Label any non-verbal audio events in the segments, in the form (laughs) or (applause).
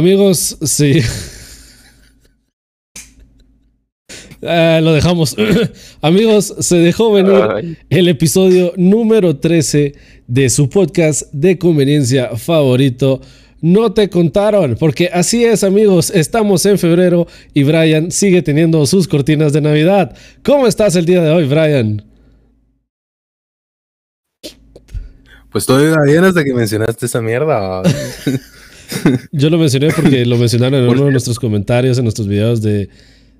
Amigos, sí. Ah, lo dejamos. (clears throat) Amigos, se dejó venir el episodio número 13 de su podcast de conveniencia favorito. No te contaron, porque así es amigos, estamos en febrero y Brian sigue teniendo sus cortinas de Navidad. ¿Cómo estás el día de hoy, Brian? Pues todavía bien hasta que mencionaste esa mierda. (laughs) Yo lo mencioné porque (laughs) lo mencionaron en uno de nuestros comentarios, en nuestros videos de,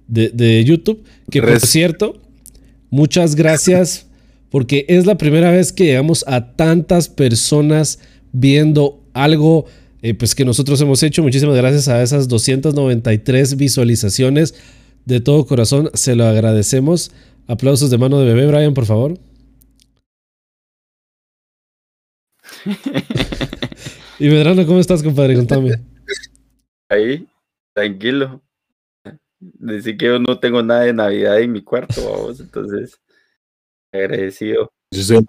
de, YouTube. Que por cierto, muchas gracias porque es la primera vez que llegamos a tantas personas viendo algo eh, pues que nosotros hemos hecho. Muchísimas gracias a esas 293 visualizaciones. De todo corazón, se lo agradecemos. Aplausos de mano de bebé, Brian, por favor. (laughs) y Medrano, ¿cómo estás, compadre? Contame. Ahí, tranquilo. Decir que yo no tengo nada de Navidad en mi cuarto, vamos, entonces agradecido. Yo soy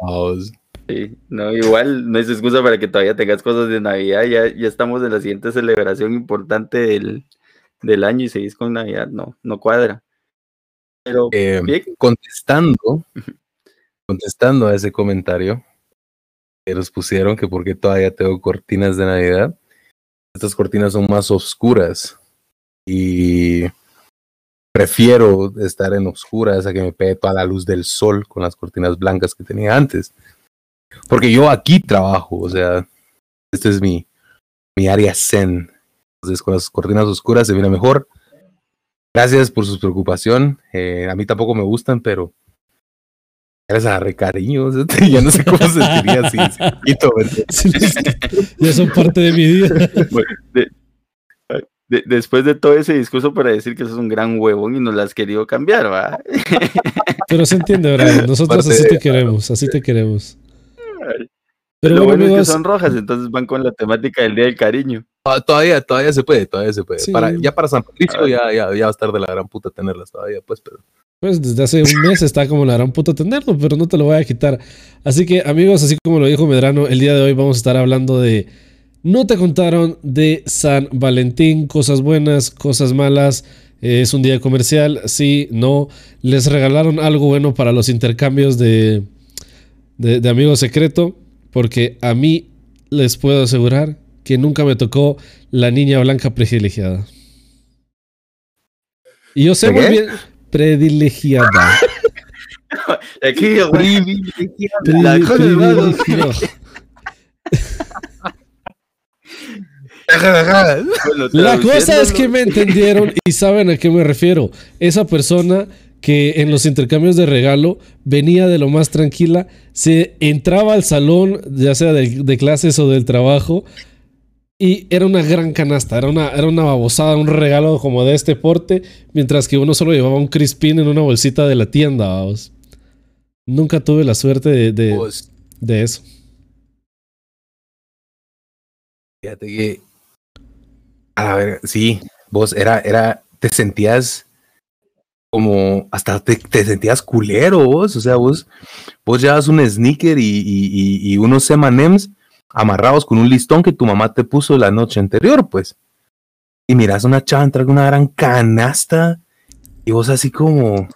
vamos. Sí, no, igual no es excusa para que todavía tengas cosas de Navidad, ya, ya estamos en la siguiente celebración importante del, del año y seguís con Navidad, no, no cuadra. Pero eh, contestando, contestando a ese comentario, que pusieron que porque todavía tengo cortinas de Navidad. Estas cortinas son más oscuras y prefiero estar en oscuras a que me pegue toda la luz del sol con las cortinas blancas que tenía antes. Porque yo aquí trabajo, o sea, este es mi, mi área zen. Entonces con las cortinas oscuras se viene mejor. Gracias por su preocupación. Eh, a mí tampoco me gustan, pero Eres a cariño, (laughs) ya no sé cómo se sentiría así. (laughs) ya son parte de mi vida. (laughs) después de todo ese discurso para decir que eso es un gran huevón y nos lo has querido cambiar, ¿va? Pero se entiende, ¿verdad? Nosotros así te queremos, así te queremos. Pero lo bueno, es que son rojas, entonces van con la temática del Día del Cariño. Ah, todavía, todavía se puede, todavía se puede. Para, ya para San Patricio ya, ya, ya va a estar de la gran puta tenerlas todavía, pues, pero... Pues desde hace un mes está como la gran puta tenerlo, pero no te lo voy a quitar. Así que amigos, así como lo dijo Medrano, el día de hoy vamos a estar hablando de... No te contaron de San Valentín, cosas buenas, cosas malas. es un día comercial, sí, no. Les regalaron algo bueno para los intercambios de, de, de amigo secreto, porque a mí les puedo asegurar que nunca me tocó la niña blanca privilegiada. Y yo sé muy bien, (laughs) Aquí, privilegiada. La cosa es que me entendieron y saben a qué me refiero. Esa persona que en los intercambios de regalo venía de lo más tranquila, se entraba al salón, ya sea de clases o del trabajo, y era una gran canasta, era una, era una babosada, un regalo como de este porte, mientras que uno solo llevaba un crispín en una bolsita de la tienda, vamos. Nunca tuve la suerte de, de, pues, de, eso. Fíjate que. A ver, sí, vos era, era, te sentías como hasta te, sentías culero vos, o sea, vos, vos llevas un sneaker y, y, y, unos M&M's amarrados con un listón que tu mamá te puso la noche anterior, pues. Y miras una chava entrar con una gran canasta y vos así como,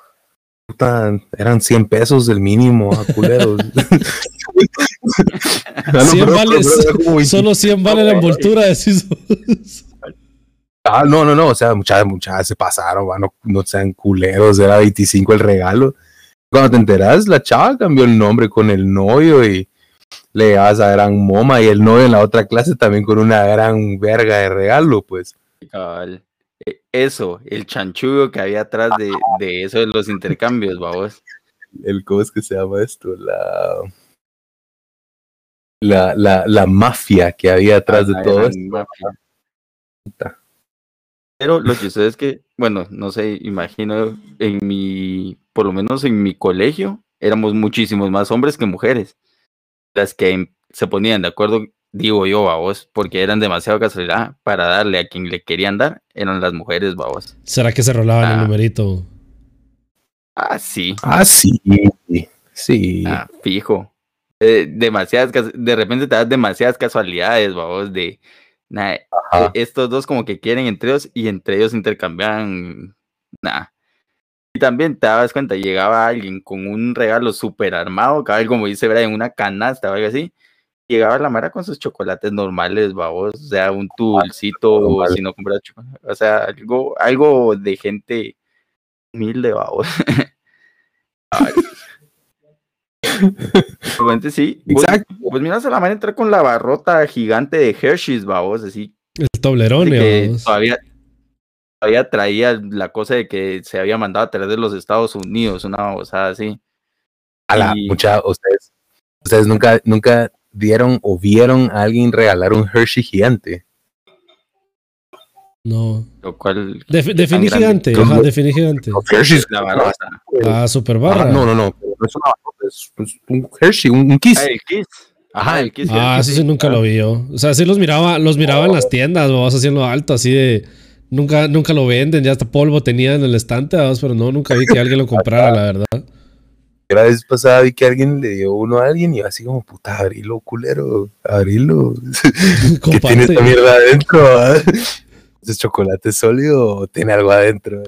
puta, eran 100 pesos del mínimo, a culeros. (laughs) 100 vales, solo 100 vale la envoltura, decís. Ah, no, no, no, o sea, muchas, muchas se pasaron, no, no sean culeros, era 25 el regalo. Cuando te enteras, la chava cambió el nombre con el novio y le llevas a gran moma y el novio en la otra clase también con una gran verga de regalo, pues. E, eso, el chanchullo que había atrás de, de eso de los intercambios, vamos. El, ¿Cómo es que se llama esto? La, la, la, la mafia que había atrás de todo esto. Pero lo que sucede es que, bueno, no sé, imagino en mi, por lo menos en mi colegio, éramos muchísimos más hombres que mujeres las que se ponían de acuerdo, digo yo, vos, porque eran demasiado casualidad para darle a quien le querían dar, eran las mujeres, vos. ¿Será que se rolaban el ah. numerito? Ah, sí. Ah, sí. Sí. Ah, fijo. Eh, demasiadas, de repente te das demasiadas casualidades, vos, de, estos dos como que quieren entre ellos y entre ellos intercambian nada. Y también te dabas cuenta, llegaba alguien con un regalo súper armado, cada como dice en una canasta o algo así. Llegaba la Mara con sus chocolates normales, babos, o sea, un tulcito, si no compras chocolate, o sea, algo, algo de gente humilde, babos. (laughs) Sí. Pues, Exacto. Pues, miras a la Mara entrar con la barrota gigante de Hershey's, babos, así. El toblerón, todavía todavía traía la cosa de que se había mandado a traer de los Estados Unidos, una babosada así. A la mucha, ustedes, ustedes nunca, nunca dieron o vieron a alguien regalar un Hershey gigante. No. Lo cual. definí gigante, ajá, definí gigante. Hershey es la barra. Ah, super barra. no, no, no, no es una barra, es, un Hershey, un, Kiss. Ah, el Kiss. Ajá, el Kiss. Ah, sí, sí, nunca lo vi yo. O sea, sí los miraba, los miraba en las tiendas, vamos haciendo alto, así de Nunca, nunca lo venden, ya hasta polvo tenía en el estante, pero no, nunca vi que alguien lo comprara, la verdad. La vez pasada vi que alguien le dio uno a alguien y así como, puta, abrilo, culero, abrilo. (laughs) ¿Qué tiene esta mierda adentro? ¿Es chocolate sólido o tiene algo adentro?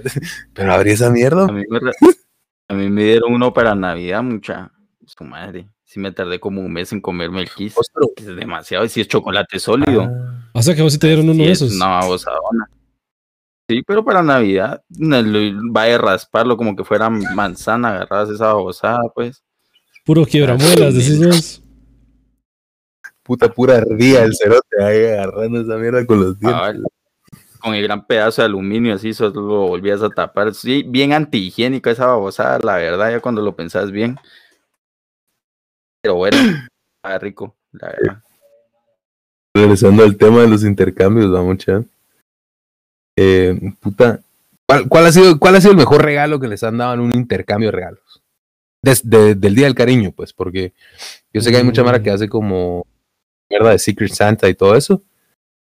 Pero abrí esa mierda. A mí, me, dieron uno para Navidad, mucha. Su madre. Sí me tardé como un mes en comerme el kiss. Es demasiado. Y si es chocolate sólido. Ah. O sea que vos sí te dieron uno de esos. No, babosadona. Sí, pero para Navidad va a rasparlo como que fuera manzana, agarradas esa babosada, pues. Puro quiebramuelas, decís vos. Puta pura ardía el cerote ahí agarrando esa mierda con los dientes. con el gran pedazo de aluminio así, solo lo volvías a tapar. Sí, bien antihigiénico esa babosada, la verdad, ya cuando lo pensás bien. Pero bueno, está (clears throat) rico, la verdad. Regresando al tema de los intercambios, vamos, chat. Eh, puta, ¿cuál, ha sido, ¿cuál ha sido el mejor regalo que les han dado en un intercambio de regalos? Desde del Día del Cariño, pues, porque yo sé que hay mucha mara que mm. hace como mierda de Secret Santa y todo eso.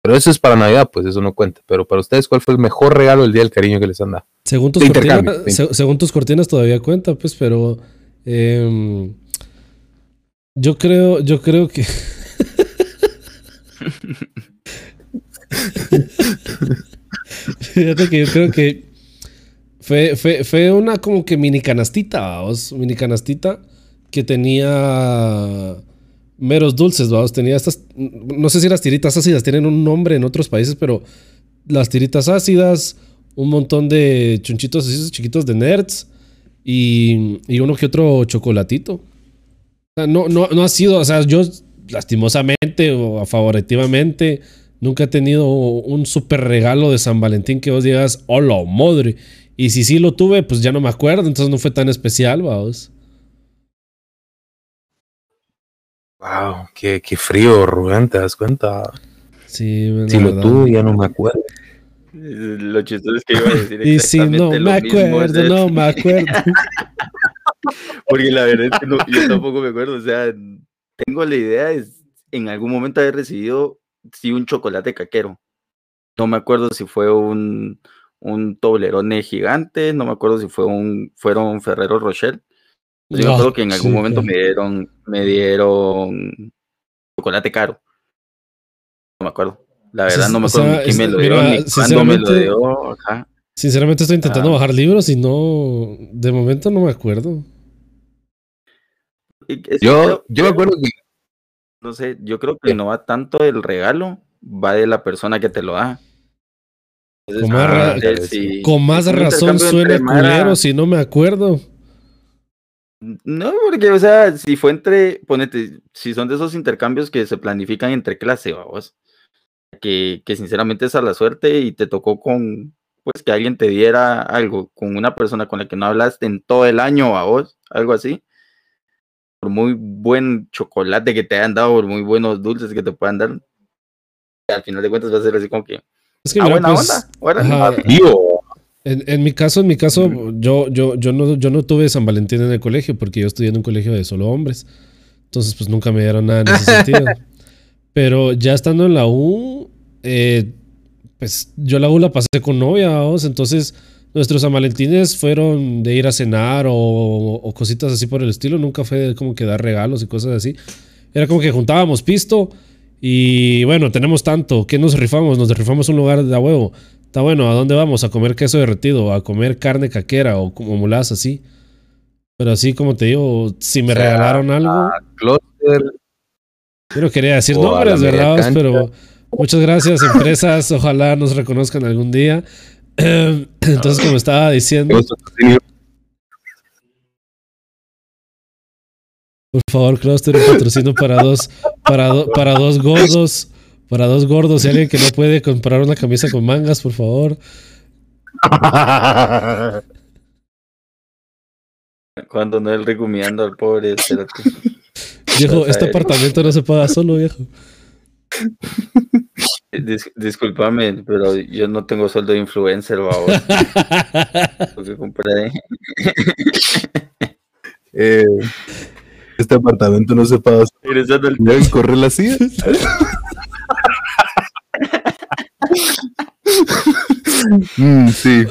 Pero eso es para Navidad, pues eso no cuenta. Pero para ustedes, ¿cuál fue el mejor regalo del Día del Cariño que les han dado? Según tus, cortinas, según tus cortinas todavía cuenta, pues, pero em, yo creo, yo creo que (laughs) (laughs) Fíjate que yo creo que fue, fue, una como que mini canastita, vamos, mini canastita que tenía meros dulces, vamos, tenía estas, no sé si las tiritas ácidas tienen un nombre en otros países, pero las tiritas ácidas, un montón de chunchitos así chiquitos de nerds y, y uno que otro chocolatito. no, no, no ha sido, o sea, yo lastimosamente o favoritivamente Nunca he tenido un super regalo de San Valentín que vos digas, hola, madre. Y si sí lo tuve, pues ya no me acuerdo, entonces no fue tan especial, vamos. Wow, qué, qué frío, Rubén, ¿te das cuenta? Sí, Si lo tuve, ya no me acuerdo. Lo chistoso es que iba a decir (laughs) Y si no me acuerdo, no me acuerdo. Porque la verdad es que yo tampoco me acuerdo. O sea, tengo la idea de en algún momento haber recibido sí un chocolate caquero. No me acuerdo si fue un, un Toblerone gigante, no me acuerdo si fue un, fueron Ferrero Rocher. Yo me acuerdo que en algún momento me dieron, me dieron chocolate caro. No me acuerdo. La verdad no me acuerdo quién me lo dio, ni cuándo me lo dio. Sinceramente estoy intentando ah. bajar libros y no, de momento no me acuerdo. Yo, yo me acuerdo que no sé, yo creo que no va tanto el regalo, va de la persona que te lo da. con, más, razón suena culero si no me acuerdo. No, porque, o sea, si fue entre, ponete, si son de esos intercambios que se planifican entre clase, vamos, que, que sinceramente es a la suerte y te tocó con, pues, que alguien te diera algo con una persona con la que no hablaste en todo el año a vos, algo así por muy buen chocolate que te hayan dado, por muy buenos dulces que te puedan dar, al final de cuentas va a ser así como que. Es que ah, buena pues, onda. en, en, mi caso, en mi caso, yo, yo, yo, no, yo no tuve San Valentín en el colegio porque yo estudié en un colegio de solo hombres. Entonces, pues nunca me dieron nada en ese (laughs) sentido. Pero ya estando en la U, eh, pues yo la U la pasé con novia, ¿vamos? entonces nuestros San Valentines fueron de ir a cenar o, cositas así por el estilo. Nunca fue como que dar regalos y cosas así. Era como que juntábamos pisto Y bueno, tenemos tanto. ¿Qué nos rifamos? Nos rifamos un lugar de a huevo. Está bueno, ¿a dónde vamos? ¿A comer queso derretido? ¿A comer carne caquera? ¿O como mulas así? Pero así como te digo, si me regalaron algo. Yo no quería decir nombres, ¿verdad? Pero muchas gracias, empresas. Ojalá nos reconozcan algún día. (clears throat) Entonces, como estaba diciendo. Por favor, Cluster, un patrocinio para dos, para, para dos gordos. Para dos gordos y alguien que no puede comprar una camisa con mangas, por favor. Cuando no el regumiando al pobre. Viejo, este apartamento no se paga solo, viejo. Disculpame, pero yo no tengo sueldo de influencer, babos. (laughs) que compré. eh, este apartamento no se paga solo. ¿Deben correr la silla? mm, sí.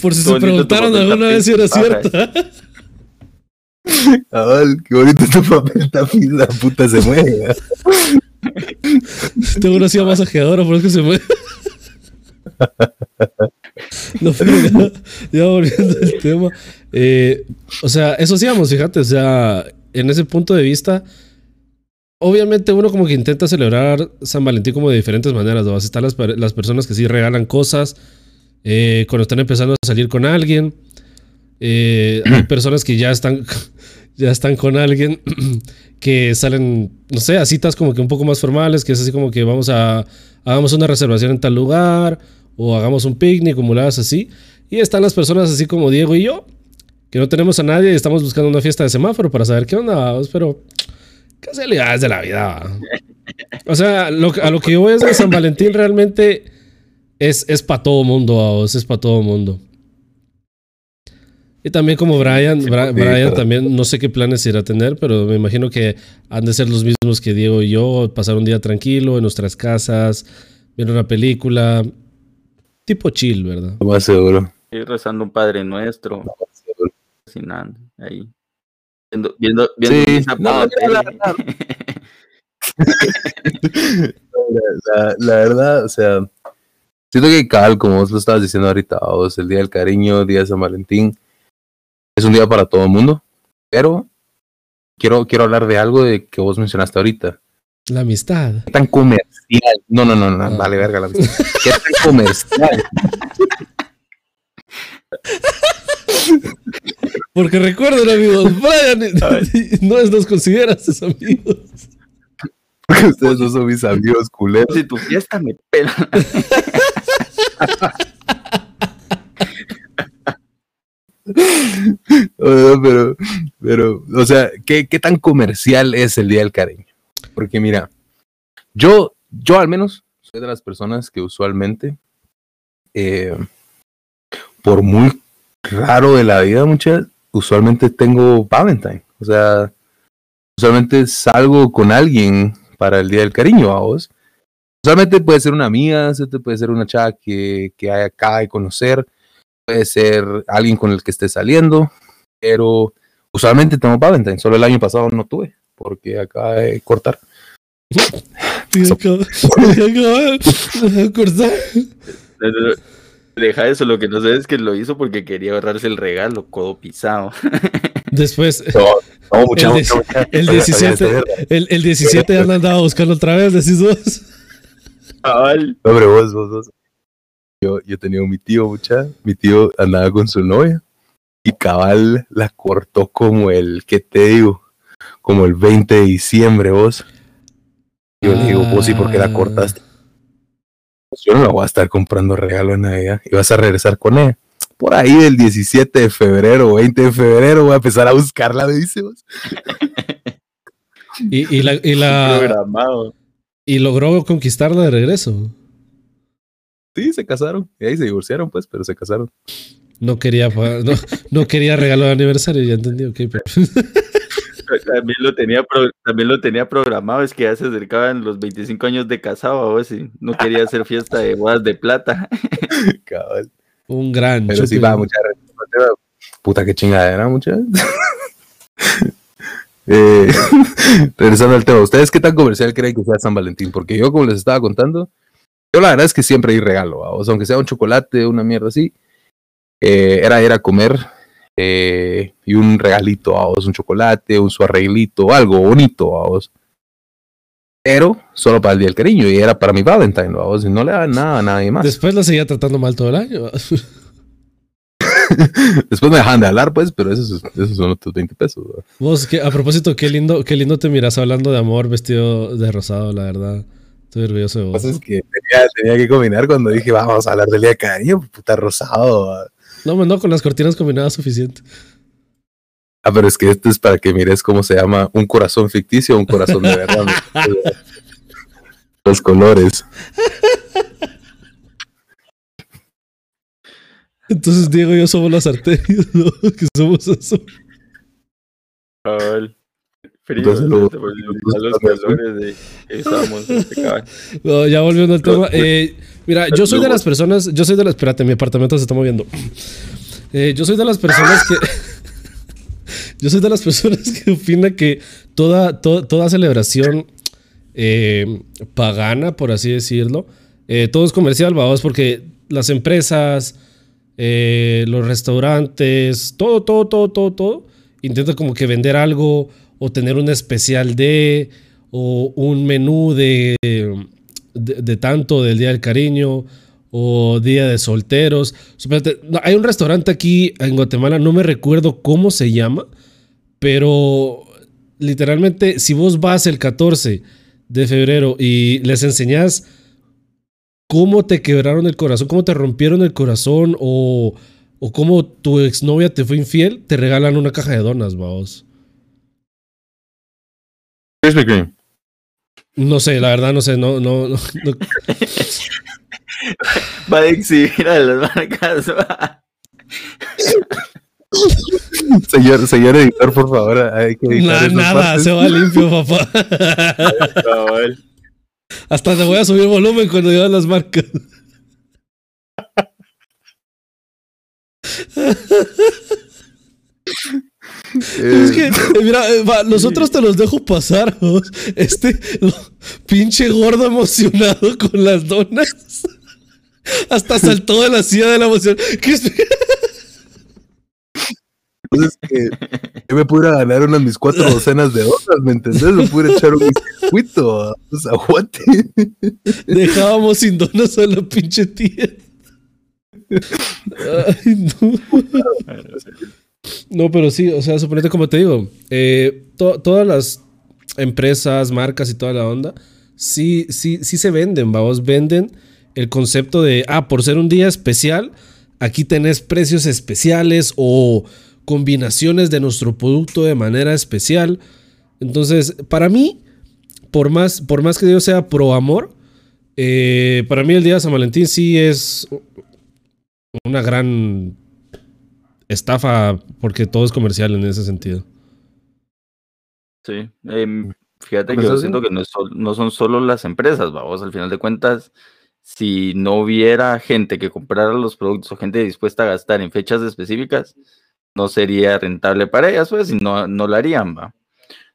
Por si se preguntaron alguna vez si era cierta. Cabal, qué bonito tu papel tapiz, la puta se mueve. Tengo una silla masajeadora, por eso que se mueve. (laughs) No, ya, volviendo al tema. Eh, o sea, eso sí, vamos, fíjate, o sea, en ese punto de vista, obviamente uno como que intenta celebrar San Valentín como de diferentes maneras. ¿no? Están las, las personas que sí regalan cosas, eh, cuando están empezando a salir con alguien. Eh, hay personas que ya están, (laughs) ya están con alguien (clears throat) que salen, no sé, a citas como que un poco más formales, que es así como que vamos a, hagamos una reservación en tal lugar o hagamos un picnic, acumuladas así. Y están las personas así como Diego y yo, que no tenemos a nadie y estamos buscando una fiesta de semáforo para saber qué onda, pero casualidades de la vida. O sea, a lo que yo voy es de San Valentín realmente es, es para todo mundo, es para todo mundo. Y también como Brian, Brian también no sé qué planes irá a tener, pero me imagino que han de ser los mismos que Diego y yo, pasar un día tranquilo en nuestras casas, ver una película, tipo chill, ¿verdad? Más seguro. Y rezando un Padre Nuestro, cocinando ahí, viendo, viendo, viendo sí, no, (laughs) la, la verdad, o sea, Siento que Cal, como vos lo estabas diciendo ahorita, vos, el Día del Cariño, el Día de San Valentín, es un día para todo el mundo, pero quiero, quiero hablar de algo de que vos mencionaste ahorita. La amistad. ¿Qué tan comercial? No, no, no, no, ah. vale, verga la amistad. ¿Qué tan comercial? (laughs) Porque recuerden, amigos, Brian (laughs) no nos consideras sus amigos. Porque ustedes no son mis amigos culeros. Si tu fiesta me pela. (laughs) (laughs) pero, pero, o sea, ¿qué, ¿qué, tan comercial es el Día del Cariño? Porque mira, yo, yo al menos soy de las personas que usualmente, eh, por muy raro de la vida, muchas, usualmente tengo Valentine. O sea, usualmente salgo con alguien para el Día del Cariño a vos. Usualmente puede ser una amiga, puede ser una chava que, que acaba de conocer, puede ser alguien con el que esté saliendo, pero usualmente tengo Valentine, solo el año pasado no tuve, porque acaba de cortar. (laughs) (laughs) Deja eso, lo que no sé es que lo hizo porque quería ahorrarse el regalo, codo pisado. (laughs) Después, el, 17, el, el 17 ya andaba buscando otra vez, decís vos. Hombre, vos, vos, vos. Yo, yo tenía mi tío, mucha. Mi tío andaba con su novia y cabal la cortó como el, ¿qué te digo? Como el 20 de diciembre, vos. Yo le digo, vos, ¿y por qué la cortaste? Pues yo no la voy a estar comprando regalo en Navidad y vas a regresar con ella. Por ahí del 17 de febrero, 20 de febrero, voy a empezar a buscarla, me dice vos. (laughs) y, y la, y la, Programado. Y logró conquistarla de regreso. Sí, se casaron. Y ahí se divorciaron, pues, pero se casaron. No quería, no, no quería regalo de aniversario, ya entendí, ok. También lo, tenía también lo tenía programado, es que ya se acercaban los 25 años de casado, a ver si no quería hacer fiesta de bodas de plata. (laughs) Cabal. Un gran. Pero sí va, mucha Puta que chingadera, mucha. (laughs) Eh, (laughs) regresando al tema, ¿ustedes qué tan comercial creen que sea San Valentín? Porque yo, como les estaba contando, yo la verdad es que siempre hay regalo, o sea, aunque sea un chocolate, una mierda así, eh, era ir a comer eh, y un regalito, a vos, un chocolate, un su arreglito, algo bonito, a vos. Pero solo para el día del cariño y era para mi Valentine, a vos, y no le daban nada a nadie más. Después la seguía tratando mal todo el año. (laughs) Después me dejan de hablar, pues, pero esos, esos son otros 20 pesos. Vos, que, a propósito, qué lindo, qué lindo te miras hablando de amor vestido de rosado, la verdad. Estoy orgulloso de vos. es que tenía, tenía, que combinar cuando dije, vamos a hablar del día de cariño, puta rosado. No, no, con las cortinas combinadas suficiente. Ah, pero es que esto es para que mires cómo se llama un corazón ficticio o un corazón de verdad. (laughs) Los colores. Entonces Diego y yo somos las arterias, ¿no? (laughs) Que somos eso. Cabal. Frío, a los calores de estamos, (laughs) no, ya volviendo al tema. Eh, mira, yo soy de las personas, yo soy de las, espérate, mi apartamento se está moviendo. (clears throat) Eh, yo soy de las personas que, (laughs) yo soy de las personas que opina que toda, toda celebración eh, pagana, por así decirlo, eh, todo es comercial, vamos, porque las empresas, eh, los restaurantes, todo, todo, todo, todo, todo, intenta como que vender algo o tener un especial de o un menú de, de, tanto del Día del Cariño o Día de Solteros. Hay un restaurante aquí en Guatemala, no me recuerdo cómo se llama, pero literalmente si vos vas el 14 de febrero y les enseñás cómo te quebraron el corazón, cómo te rompieron el corazón o, o cómo tu exnovia te fue infiel, te regalan una caja de donas, vamos. No sé, la verdad no sé, no, no, no. Va a exhibir a las marcas. señor, señor editor, por favor, hay que nada, se va limpio, papá. Hasta te voy a subir volumen cuando llevan las marcas. Es que, (laughs) eh, mira, eh, nosotros te los dejo pasar. (laughs) Este pinche gordo emocionado con las donas. (laughs) Hasta saltó de la silla de la emoción. ¿Qué es? Entonces, que yo me pudiera ganar unas mis cuatro docenas de donas, ¿me entendés? Me pudiera echar un circuito, pues aguante. Dejábamos sin donas a la pinche tía. Ay, no. No, pero sí, o sea, suponete como te digo, eh, todas las empresas, marcas y toda la onda, sí, sí, sí se venden, vamos, venden el concepto de, ah, por ser un día especial, aquí tenés precios especiales o combinaciones de nuestro producto de manera especial. Entonces, para mí, por más, por más que yo sea pro amor, eh, para mí el día de San Valentín sí es una gran estafa porque todo es comercial en ese sentido. Sí, em, fíjate que yo siento que no, no, son solo las empresas, vamos, al final de cuentas, si no hubiera gente que comprara los productos o gente dispuesta a gastar en fechas específicas, no sería rentable para ellas, pues, y no, no lo harían, va.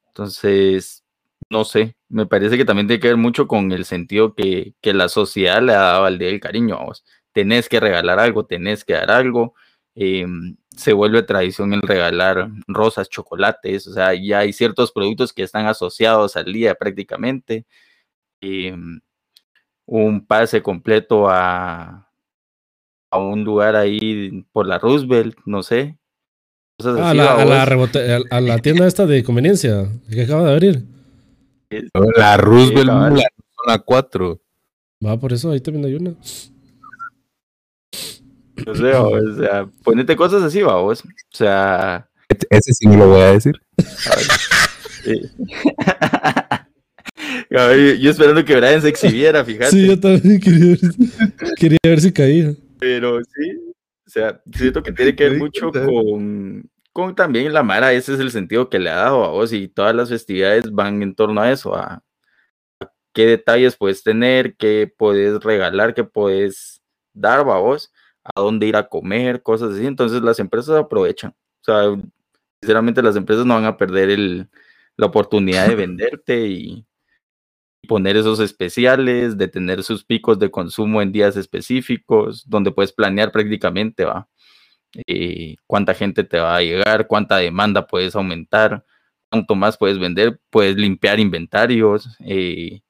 Entonces, no sé, me parece que también tiene que ver mucho con el sentido que, que la sociedad le ha dado al día del cariño, vamos. Tenés que regalar algo, tenés que dar algo. Em, se vuelve tradición el regalar rosas, chocolates, o sea, ya hay ciertos productos que están asociados al día prácticamente. Em, un pase completo a, a un lugar ahí por la Roosevelt, no sé, Ah, a, la, tienda esta de conveniencia que acaba de abrir. La Roosevelt, la zona 4. Va, por eso ahí también hay una. No sé, o (laughs) sea, ponete cosas así, vamos. O sea. Ese sí me lo voy a decir. (laughs) yo esperando que Brian se exhibiera, fíjate. Sí, yo también quería ver, quería ver si caía. Pero sí, o sea, siento que tiene que ver mucho con, con también la Mara, ese es el sentido que le ha dado a vos y todas las festividades van en torno a eso, a, qué detalles puedes tener, qué puedes regalar, qué puedes dar a vos, a dónde ir a comer, cosas así. Entonces las empresas aprovechan. O sea, sinceramente las empresas no van a perder el, la oportunidad de (laughs) venderte y poner esos especiales, de tener sus picos de consumo en días específicos, donde puedes planear prácticamente, ¿va? Eh, cuánta gente te va a llegar, cuánta demanda puedes aumentar, cuánto más puedes vender, puedes limpiar inventarios, eh,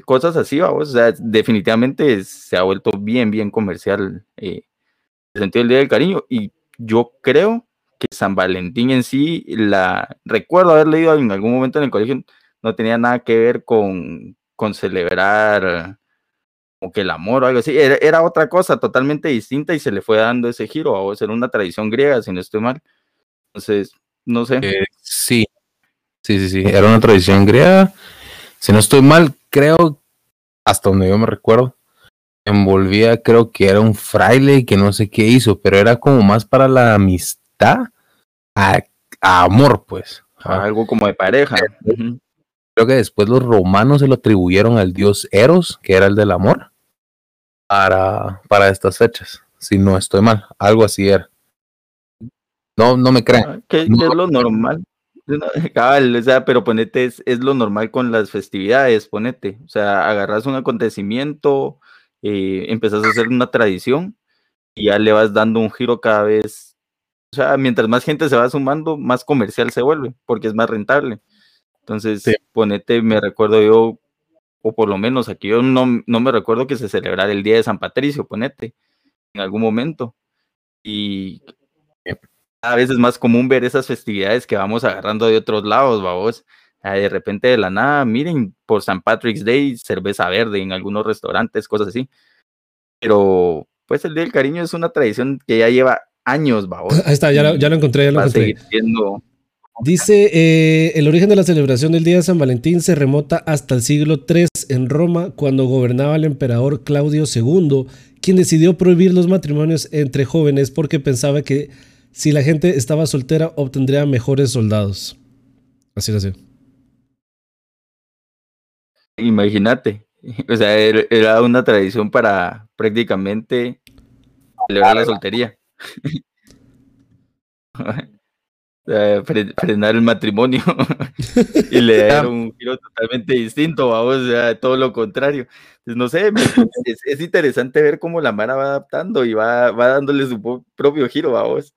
cosas así, vamos. O sea, definitivamente se ha vuelto bien, bien comercial eh, el sentido del Día del Cariño. Y yo creo que San Valentín en sí, la recuerdo haber leído en algún momento en el colegio, no tenía nada que ver con, con celebrar como que el amor o algo así. Era, otra cosa totalmente distinta y se le fue dando ese giro. A vos era una tradición griega, si no estoy mal. Entonces, no sé. Eh, sí, sí, sí, sí. Era una tradición griega. Si no estoy mal, creo, hasta donde yo me recuerdo, envolvía, creo que era un fraile que no sé qué hizo, pero era como más para la amistad, a, amor, pues. Algo como de pareja. Creo que después los romanos se lo atribuyeron al dios Eros, que era el del amor, para, para estas fechas. Si no estoy mal, algo así era. No, no me crean. Ah, ¿Qué, es lo normal? (laughs) o sea, pero ponete, es, es, lo normal con las festividades, ponete. O sea, agarras un acontecimiento, eh, empezás a hacer una tradición y ya le vas dando un giro cada vez. O sea, mientras más gente se va sumando, más comercial se vuelve, porque es más rentable. Entonces, ponete, me recuerdo yo, o por lo menos aquí yo no, no me recuerdo que se celebrara el Día de San Patricio, ponete, en algún momento. Y a veces es más común ver esas festividades que vamos agarrando de otros lados, vamos. Ah, de repente de la nada, miren, por San Patrick's Day, cerveza verde en algunos restaurantes, cosas así. Pero, pues el Día del Cariño es una tradición que ya lleva años, vamos. (laughs) Ahí está, ya lo, ya lo encontré, ya lo encontré. Dice, eh, el origen de la celebración del Día de San Valentín se remota hasta el siglo III en Roma, cuando gobernaba el emperador Claudio II, quien decidió prohibir los matrimonios entre jóvenes porque pensaba que si la gente estaba soltera obtendría mejores soldados. Así lo sé. Imagínate, (laughs) o sea, era una tradición para prácticamente celebrar la soltería. (laughs) (laughs) frenar el matrimonio (laughs) y le dar un giro totalmente distinto, vamos, o sea, todo lo contrario. Pues no sé, es, interesante ver cómo la Mara va adaptando y va, va dándole su propio giro, vamos.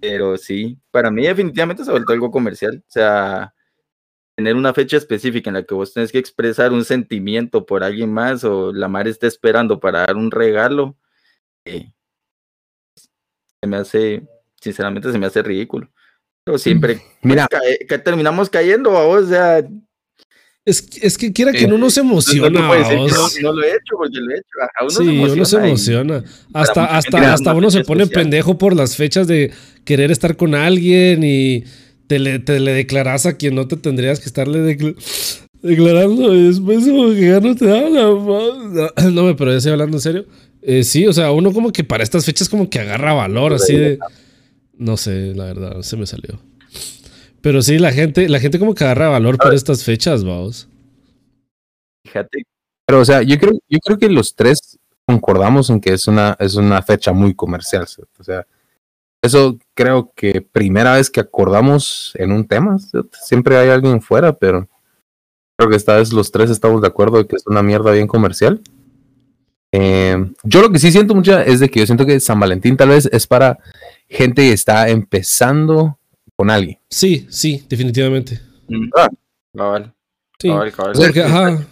Pero sí, para mí definitivamente se ha vuelto algo comercial, o sea, tener una fecha específica en la que vos tenés que expresar un sentimiento por alguien más o la Mara está esperando para dar un regalo, eh, se me hace, sinceramente se me hace ridículo. Pero siempre (clears throat) Mira, que terminamos cayendo, o sea. Es, es que quiera que no nos emociona. No, no, lo he hecho porque lo he hecho. A uno sí, se emociona uno se emociona. Hasta, hasta, hasta uno se pone pendejo por las fechas de querer estar con alguien y te le, te le declaras a quien no te tendrías que estarle declarando. Y después como que ya no te da la No, pero ya estoy hablando en serio. Eh, sí, o sea, uno como que para estas fechas como que agarra valor, así de... No sé, la verdad, se me salió. Pero sí, la gente, la gente como que agarra valor por estas fechas, vamos. Fíjate. Pero, o sea, yo creo, yo creo que los tres concordamos en que es una, es una fecha muy comercial. O sea, eso creo que primera vez que acordamos en un tema. Siempre hay alguien fuera, pero creo que esta vez los tres estamos de acuerdo de que es una mierda bien comercial. Eh, yo lo que sí siento mucho es de que yo siento que San Valentín tal vez es para gente que está empezando con alguien. Sí, sí, definitivamente. Mm. Ah, cabal. Sí.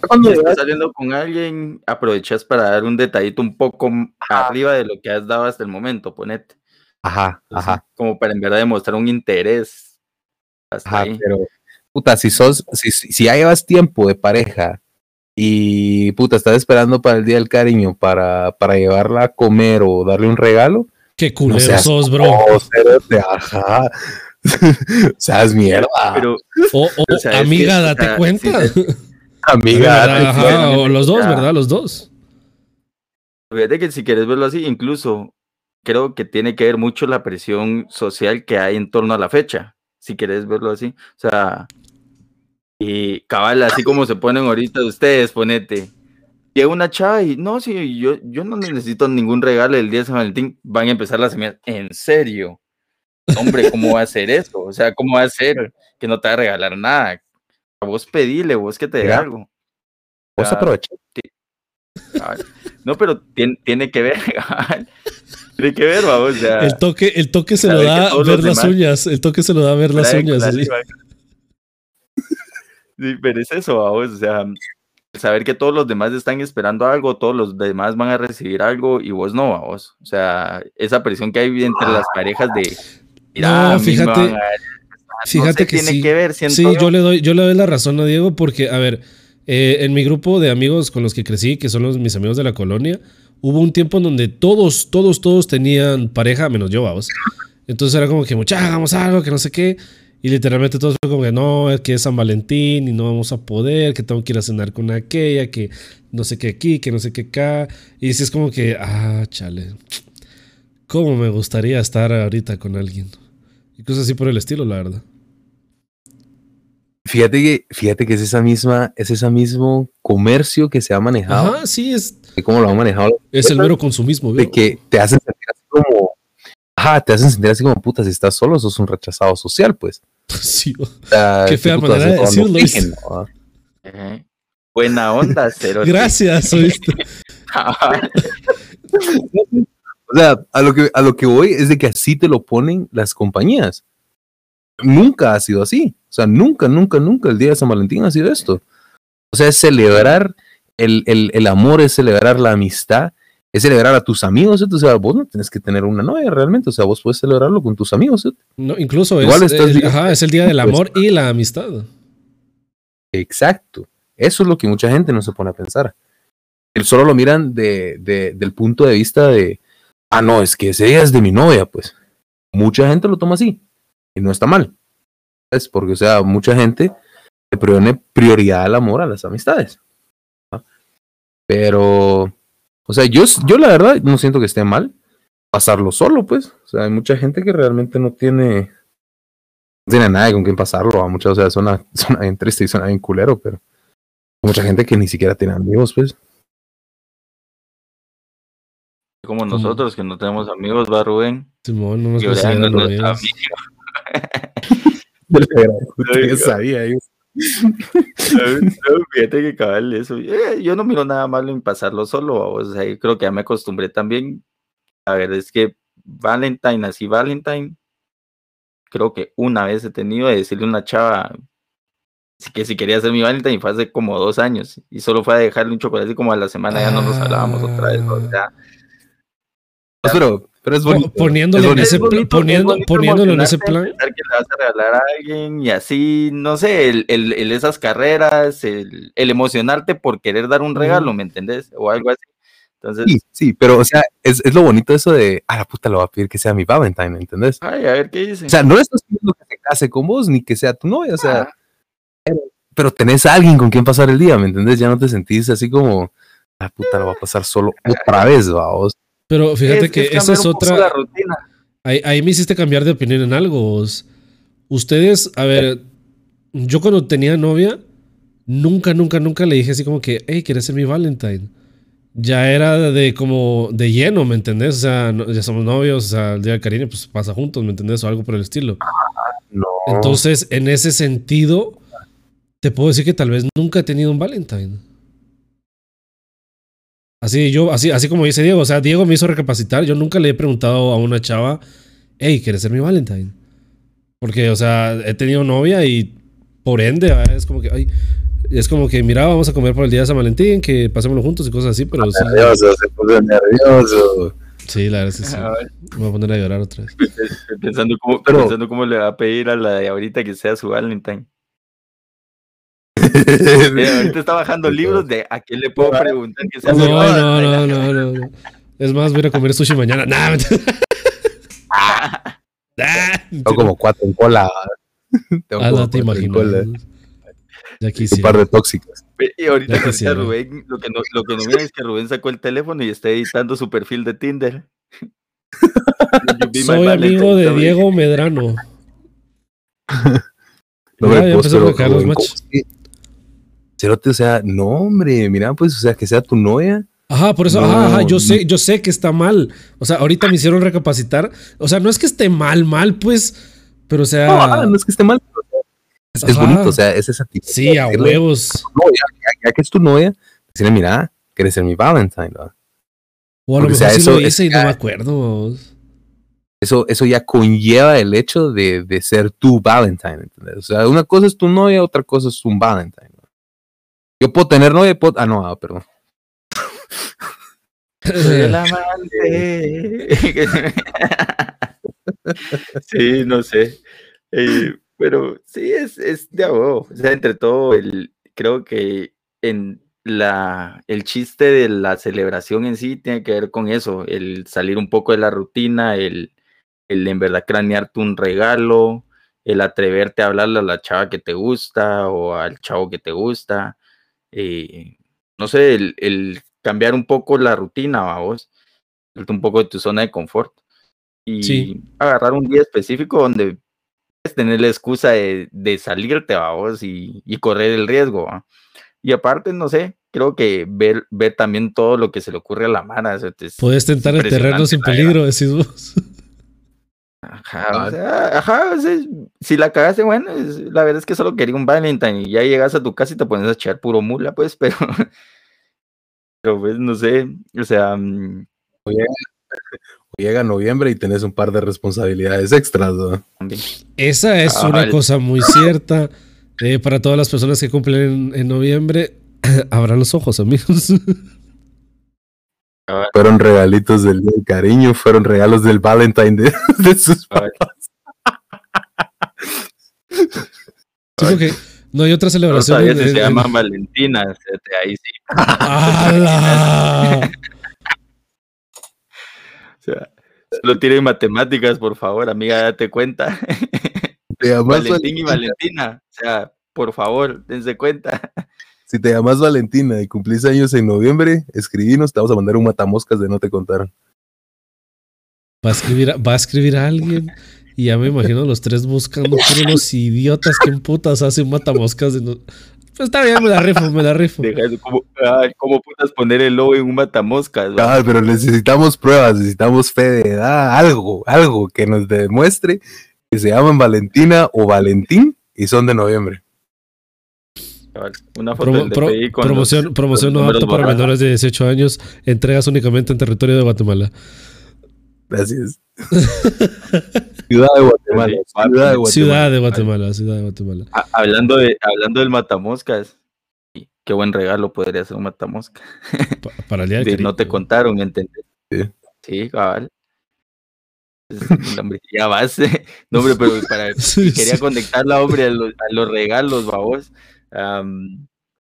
Cuando estás saliendo con alguien, aprovechas para dar un detallito un poco arriba de lo que has dado hasta el momento, ponete. Ajá, ajá. Como para en verdad demostrar un interés. ajá, pero puta, si sos, si, si ya llevas tiempo de pareja y puta, estás esperando para el día del cariño para, para llevarla a comer o darle un regalo, Qué culero sos, bro. ajá. (laughs) o sea, es mierda. Pero, o, amiga, date cuenta. amiga, date cuenta. O los dos, ¿verdad? Los dos. Fíjate que si quieres verlo así, incluso creo que tiene que ver mucho la presión social que hay en torno a la fecha. Si quieres verlo así. O sea, y cabal, así como se ponen ahorita ustedes, ponete llega una chava y no, sí, yo, yo no necesito ningún regalo el día de San Valentín, van a empezar las semillas. ¿En serio? Hombre, ¿cómo va a hacer eso? O sea, ¿cómo va a ser que no te va a regalar nada? A vos pedile, vos que te dé algo. Vos aprovecha. No, pero tiene, tiene que ver, (laughs) tiene que ver, vamos. el toque, el toque se lo da a ver las uñas. El toque se lo da a ver las uñas. Sí, pero es eso, vamos. O sea, saber que todos los demás están esperando algo, todos los demás van a recibir algo y vos no, vos. O sea, esa presión que hay entre las parejas de. no, fíjate. Fíjate que tiene sí. que ver, sí, yo. le doy, yo le doy la razón a Diego porque, a ver, eh, en mi grupo de amigos con los que crecí, que son los, mis amigos de la colonia, hubo un tiempo en donde todos, todos, todos tenían pareja, menos yo, vamos. Entonces era como que, mucha, hagamos algo, que no sé qué. Y literalmente todos fue como que no, es que es San Valentín y no vamos a poder, que tengo que ir a cenar con aquella, que no sé qué aquí, que no sé qué acá. Y si es como que, ah, chale, cómo me gustaría estar ahorita con alguien. Y cosas así por el estilo, la verdad. Fíjate que, fíjate que es esa misma, es ese mismo comercio que se ha manejado. Ah, sí, es. ¿Cómo lo han manejado? Es el mero consumismo, De que te hacen sentir así como, ajá, te hacen sentir así como puta, si estás solo, sos un rechazado social, pues. (laughs) Sí, qué fea manera de decirlo. Buena onda, cero. (laughs) Gracias, oíste. (laughs) o sea, a lo, que, a lo que voy es de que así te lo ponen las compañías. Nunca ha sido así. O sea, nunca, nunca, nunca el día de San Valentín ha sido esto. O sea, es celebrar el, el, el amor, es celebrar la amistad, es celebrar a tus amigos, o sea, vos no tienes que tener una novia realmente, o sea, vos puedes celebrarlo con tus amigos. No, incluso es, el, es el día del (laughs) amor y la amistad. Exacto. Eso es lo que mucha gente no se pone a pensar. Solo lo miran de, de, del punto de vista de, ah, no, es que ese día es de mi novia, pues. Mucha gente lo toma así y no está mal. Es porque, o sea, mucha gente le pone prioridad al amor a las amistades. Pero o sea, yo, yo la verdad no siento que esté mal pasarlo solo, pues. O sea, hay mucha gente que realmente no tiene, no tiene nada con quien pasarlo. A muchas, o sea, suena, (laughs) suena bien triste y suena bien culero, pero hay mucha gente que ni siquiera tiene amigos, pues. Como nosotros, que no tenemos amigos, va Rubén. Simón, no nos amigos. (laughs) sabía fíjate que cabal eso. Eh, yo no miro nada malo en pasarlo solo. O creo que ya me acostumbré también. A ver, es que Valentine, así Valentine, creo que una vez he tenido de decirle a una chava que si quería ser mi Valentine fue hace como dos años y solo fue a dejarle un chocolate y como a la semana ya no nos hablábamos otra vez. Pero pero es bonito. Poniéndolo, en ese, poniendo, poniéndolo en ese plan. Que le vas a regalar a alguien y así, no sé, el, el, el esas carreras, el, el, emocionarte por querer dar un regalo, ¿me entendés? O algo así. Entonces, sí, sí, pero o sea, es, es lo bonito eso de, a la puta lo va a pedir que sea mi Valentine, ¿entendés? Ay, a ver qué dice. O sea, no le estás pidiendo que se case con vos ni que sea tu novia, o sea, ah. pero, tenés a alguien con quien pasar el día, ¿me entendés? Ya no te sentís así como, a la puta lo va a pasar solo otra vez, vamos. Pero fíjate que esa es otra. Ahí, me hiciste cambiar de opinión en algo. Ustedes, a ver, yo cuando tenía novia, nunca, nunca, nunca le dije así como que, hey, ¿quieres ser mi Valentine? Ya era de como de lleno, ¿me entendés? O sea, ya somos novios, o sea, el día del cariño, pues pasa juntos, ¿me entendés? O algo por el estilo. No. Entonces, en ese sentido, te puedo decir que tal vez nunca he tenido un Valentine. Así yo, así, así como dice Diego, o sea, Diego me hizo recapacitar. Yo nunca le he preguntado a una chava, hey, ¿quieres ser mi Valentine? Porque, o sea, he tenido novia y por ende, es como que, ay, es como que, mira, vamos a comer por el día de San Valentín, que pasémoslo juntos y cosas así, pero nervioso, se puso nervioso. Sí, la verdad es que sí. Me voy a poner a llorar otra vez. (laughs) Pensando cómo, pensando cómo le va a pedir a la de ahorita que sea su Valentine. (laughs) ahorita está bajando libros de a quién le puedo preguntar que sea no, no, no, no, no, no, Es más, voy a comer sushi mañana. Nah, (laughs) (laughs) ah, Tengo como cuatro en cola. Tengo ah, no te imagino. Ya Un par de tóxicas. Y ahorita Rubén, lo que no, lo que no mira es que Rubén sacó el teléfono y está editando su perfil de Tinder. Soy amigo de Diego Medrano. No, ya, ya empezó a los machos. Cerote, o sea, no, hombre, mira, pues, o sea, que sea tu novia. Ajá, por eso, ajá, ajá, yo sé, yo sé que está mal. O sea, ahorita me hicieron recapacitar. O sea, no es que esté mal, mal, pues, pero o sea. No, no es que esté mal. Es, es bonito, o sea, es esa. Sí, a huevos. No, ya, que es tu novia, decirle, mira, quieres ser mi Valentine, ¿no? O a lo mejor sí lo hice y no me acuerdo. Eso, eso ya conlleva el hecho de, de ser tu Valentine, ¿entendés? O sea, una cosa es tu novia, otra cosa es un Valentine. Yo puedo tener novia, puedo... Ah, no, ah, perdón. El (laughs) amante. (laughs) sí, no sé. Eh, pero sí, es, es de abajo. O sea, entre todo, el, creo que en la, el chiste de la celebración en sí tiene que ver con eso, el salir un poco de la rutina, el, el en verdad cranearte un regalo, el atreverte a hablarle a la chava que te gusta o al chavo que te gusta. Eh, no sé, el, el cambiar un poco la rutina, vamos, un poco de tu zona de confort y agarrar un día específico donde puedes tener la excusa de, de salirte, vamos, y, y, correr el riesgo. Y aparte, no sé, creo que ver, ver también todo lo que se le ocurre a la mano. Puedes tentar el terreno sin peligro, decís vos. (laughs) Ajá, o sea, ajá, si la cagaste, bueno, la verdad es que solo quería un Valentine y ya llegas a tu casa y te pones a echar puro mula, pues, (laughs) pero pero pues no sé, o sea... Mm, o llega, noviembre y tenés un par de responsabilidades extras, ¿no? Esa es una cosa muy cierta. Eh, para todas las personas que cumplen en, noviembre, (clears throat) abran los ojos, amigos. (laughs) Fueron regalitos del, cariño, fueron regalos del Valentine de, (laughs) sus papás. que no hay otra celebración. No se llama Valentina, ahí sí. (laughs) o sea, solo tiene matemáticas, por favor, amiga, date cuenta. Valentín y Valentina, o sea, por favor, dense cuenta. Si te llamas Valentina y cumplís años en noviembre, escribinos, te vamos a mandar un matamoscas de no te contaron. Va a escribir, va a, escribir a alguien y ya me imagino los tres buscando por unos idiotas que en putas hacen matamoscas de no... Pues está bien, me la rifo, me la rifo. ¿cómo, putas poner el logo en un matamoscas? Ah, pero necesitamos pruebas, necesitamos fe de edad, algo, algo que nos demuestre que se llaman Valentina o Valentín y son de noviembre. Una foto promoción promoción no apta para menores de 18 años, entregas únicamente en territorio de Guatemala. Gracias. (laughs) ciudad de Guatemala. Ciudad de Guatemala. Ciudad de Guatemala. hablando, de, hablando del matamoscas, qué buen regalo podría ser un matamosca. para el día de No te contaron, ¿entendés? Sí, sí cabal. Hombre, ya vas. No, hombre, pero para, (laughs) quería conectarla, hombre, a los, a los regalos, vamos.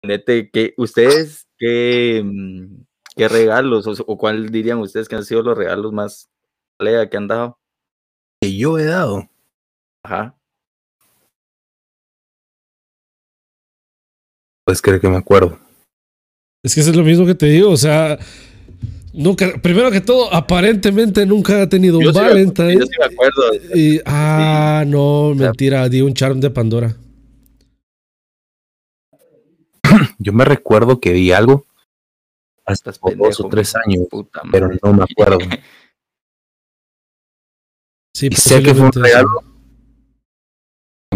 nete, que ustedes, qué, mm, qué regalos, o, o, cuál dirían ustedes que han sido los regalos más lea que han dado? Que yo he dado. Ajá. Pues creo que me acuerdo. Es que es lo mismo que te digo, o sea, nunca, primero que todo, aparentemente nunca ha tenido un Valentine. yo sí me acuerdo. Y, ah, no, mentira, di un charm de Pandora. Yo me recuerdo que di algo hasta dos o tres años, pero no me acuerdo. (laughs) Sí, y sé que fue un regalo.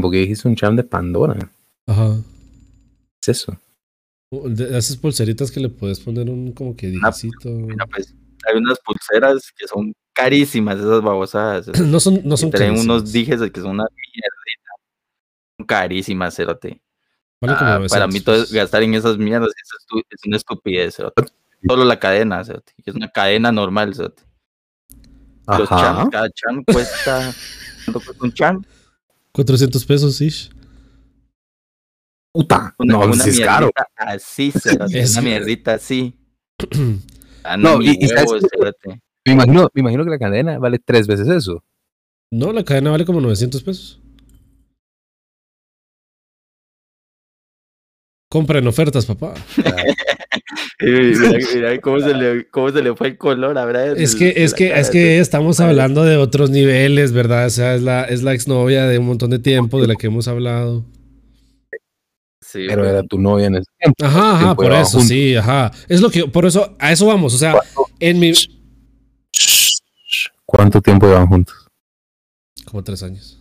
Porque dijiste un charm de Pandora. Ajá. ¿Qué es eso? esas pulseritas que le puedes poner un como que dijecito. Mira, pues, hay unas pulseras que son carísimas, esas babosadas. (clears throat) no son, no son Traen unos dijes que son una mierdita. Son carísimas, ah, para mí todo gastar en esas mierdas es, una estupidez. Solo la cadena. Es una cadena normal. Los chan, cada chan cuesta. ¿Cuánto cuesta un chan? 400 pesos, ish. Puta, una, no, una es caro. Así, es una mierdita así. (laughs) (clears throat) Ah, no, y, me, imagino, me imagino que la cadena vale tres veces eso. No, la cadena vale como 900 pesos. Compren ofertas, papá. (laughs) mira, cómo, se le, cómo, se le, fue el color a Es que, es que, es que estamos hablando de otros niveles, ¿verdad? O sea, es la, es la exnovia de un montón de tiempo de la que hemos hablado. pero era tu novia en ese tiempo. Ajá, ajá, por eso, sí, ajá. Es lo que, por eso, a eso vamos. O sea, en mi. ¿Cuánto tiempo llevan juntos? Como tres años.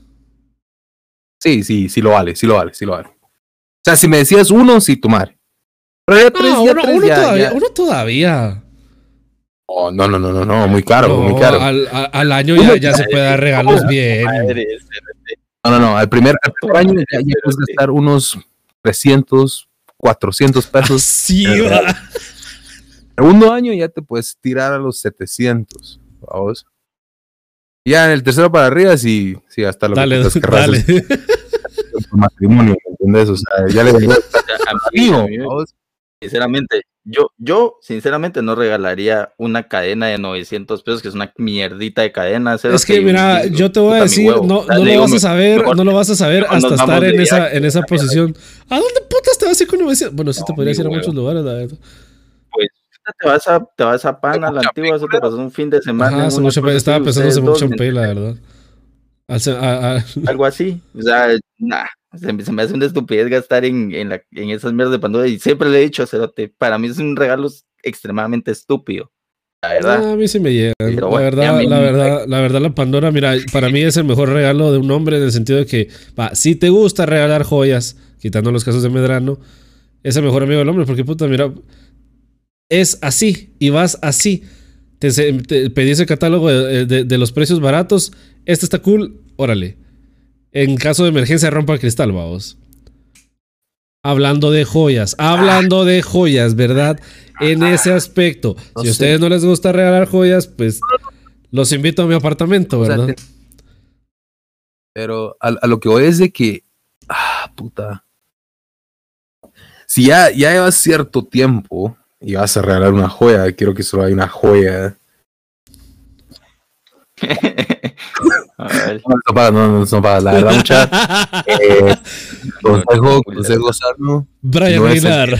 Sí, sí, sí lo vale, sí lo vale, sí lo vale. O sea, si me decías uno, sí, tu madre. Pero ya tres, no, uno, todavía, uno todavía. Oh, no, no, no, no, no, muy caro, muy caro. Al, año ya, ya se puede dar regalos (laughs) bien. No, no, no, al primer, año ya, puedes gastar unos 300, 400 pesos. Sí, (laughs) va. segundo año ya te puedes tirar a los 700, vamos. Ya en el tercero para arriba sí, sí hasta lo dale, que dale. (laughs) matrimonio, ¿me entiendes? O sea, ya le vengo (laughs) a Sinceramente, yo, yo sinceramente no regalaría una cadena de 900 pesos, que es una mierdita de cadena. Es que, mira, yo te voy a decir, no, no lo vas a saber, no lo vas a saber hasta estar en esa, en esa posición. ¿A dónde putas te vas a ir con 900? Bueno, sí te podría ir a muchos lugares, la verdad. Pues te vas a, te vas a Pan, a la antigua, eso te pasó un fin de semana. estaba pensando en mucho en la verdad. Algo así. O sea, nah, se, me hace una estupidez gastar en, en, la, en esas mierdas de Pandora. Y siempre le he dicho, Cerote, para mí es un regalo extremadamente estúpido. La verdad. Ah, a mí sí me llega. la verdad, la verdad, la verdad, la Pandora, mira, para mí es el mejor regalo de un hombre en el sentido de que, va, si te gusta regalar joyas, quitando los casos de Medrano, es el mejor amigo del hombre, porque puta, mira, es así y vas así. Te, pedís el catálogo de, los precios baratos. Este está cool, órale. En caso de emergencia, rompa el cristal, vamos. Hablando de joyas, hablando de joyas, ¿verdad? En ese aspecto. si a ustedes no les gusta regalar joyas, pues los invito a mi apartamento, ¿verdad? pero a, a, lo que voy es de que. Ah, puta. Si ya, ya llevas cierto tiempo y vas a regalar una joya, quiero que solo haya una joya. (laughs) no, no, no, no, la verdad, mucha. (laughs) Eh, consejo, consejo sano. Brian Reinar,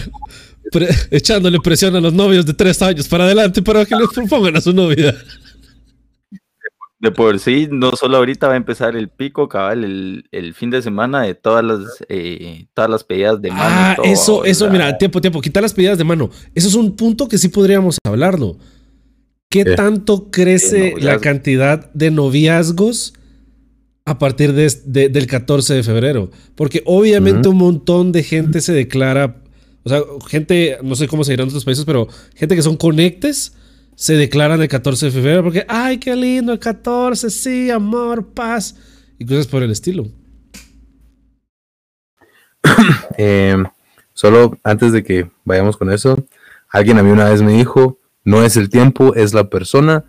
echándole presión a los novios de tres años para adelante para que les propongan a su novia. De por sí, no solo ahorita va a empezar el pico, cabal, el, el fin de semana de todas las, eh, todas las pedidas de mano. Ah, eso, eso, mira, tiempo, tiempo, quitar las pedidas de mano. Eso es un punto que sí podríamos hablarlo. ¿Qué tanto crece la cantidad de noviazgos a partir de, del 14 de febrero? Porque obviamente un montón de gente se declara, o sea, gente, no sé cómo se dirán en otros países, pero gente que son conectes se declaran el 14 de febrero porque, ay, qué lindo, el 14, sí, amor, paz, y cosas por el estilo. (coughs) Eh, solo antes de que vayamos con eso, alguien a mí una vez me dijo, no es el tiempo, es la persona.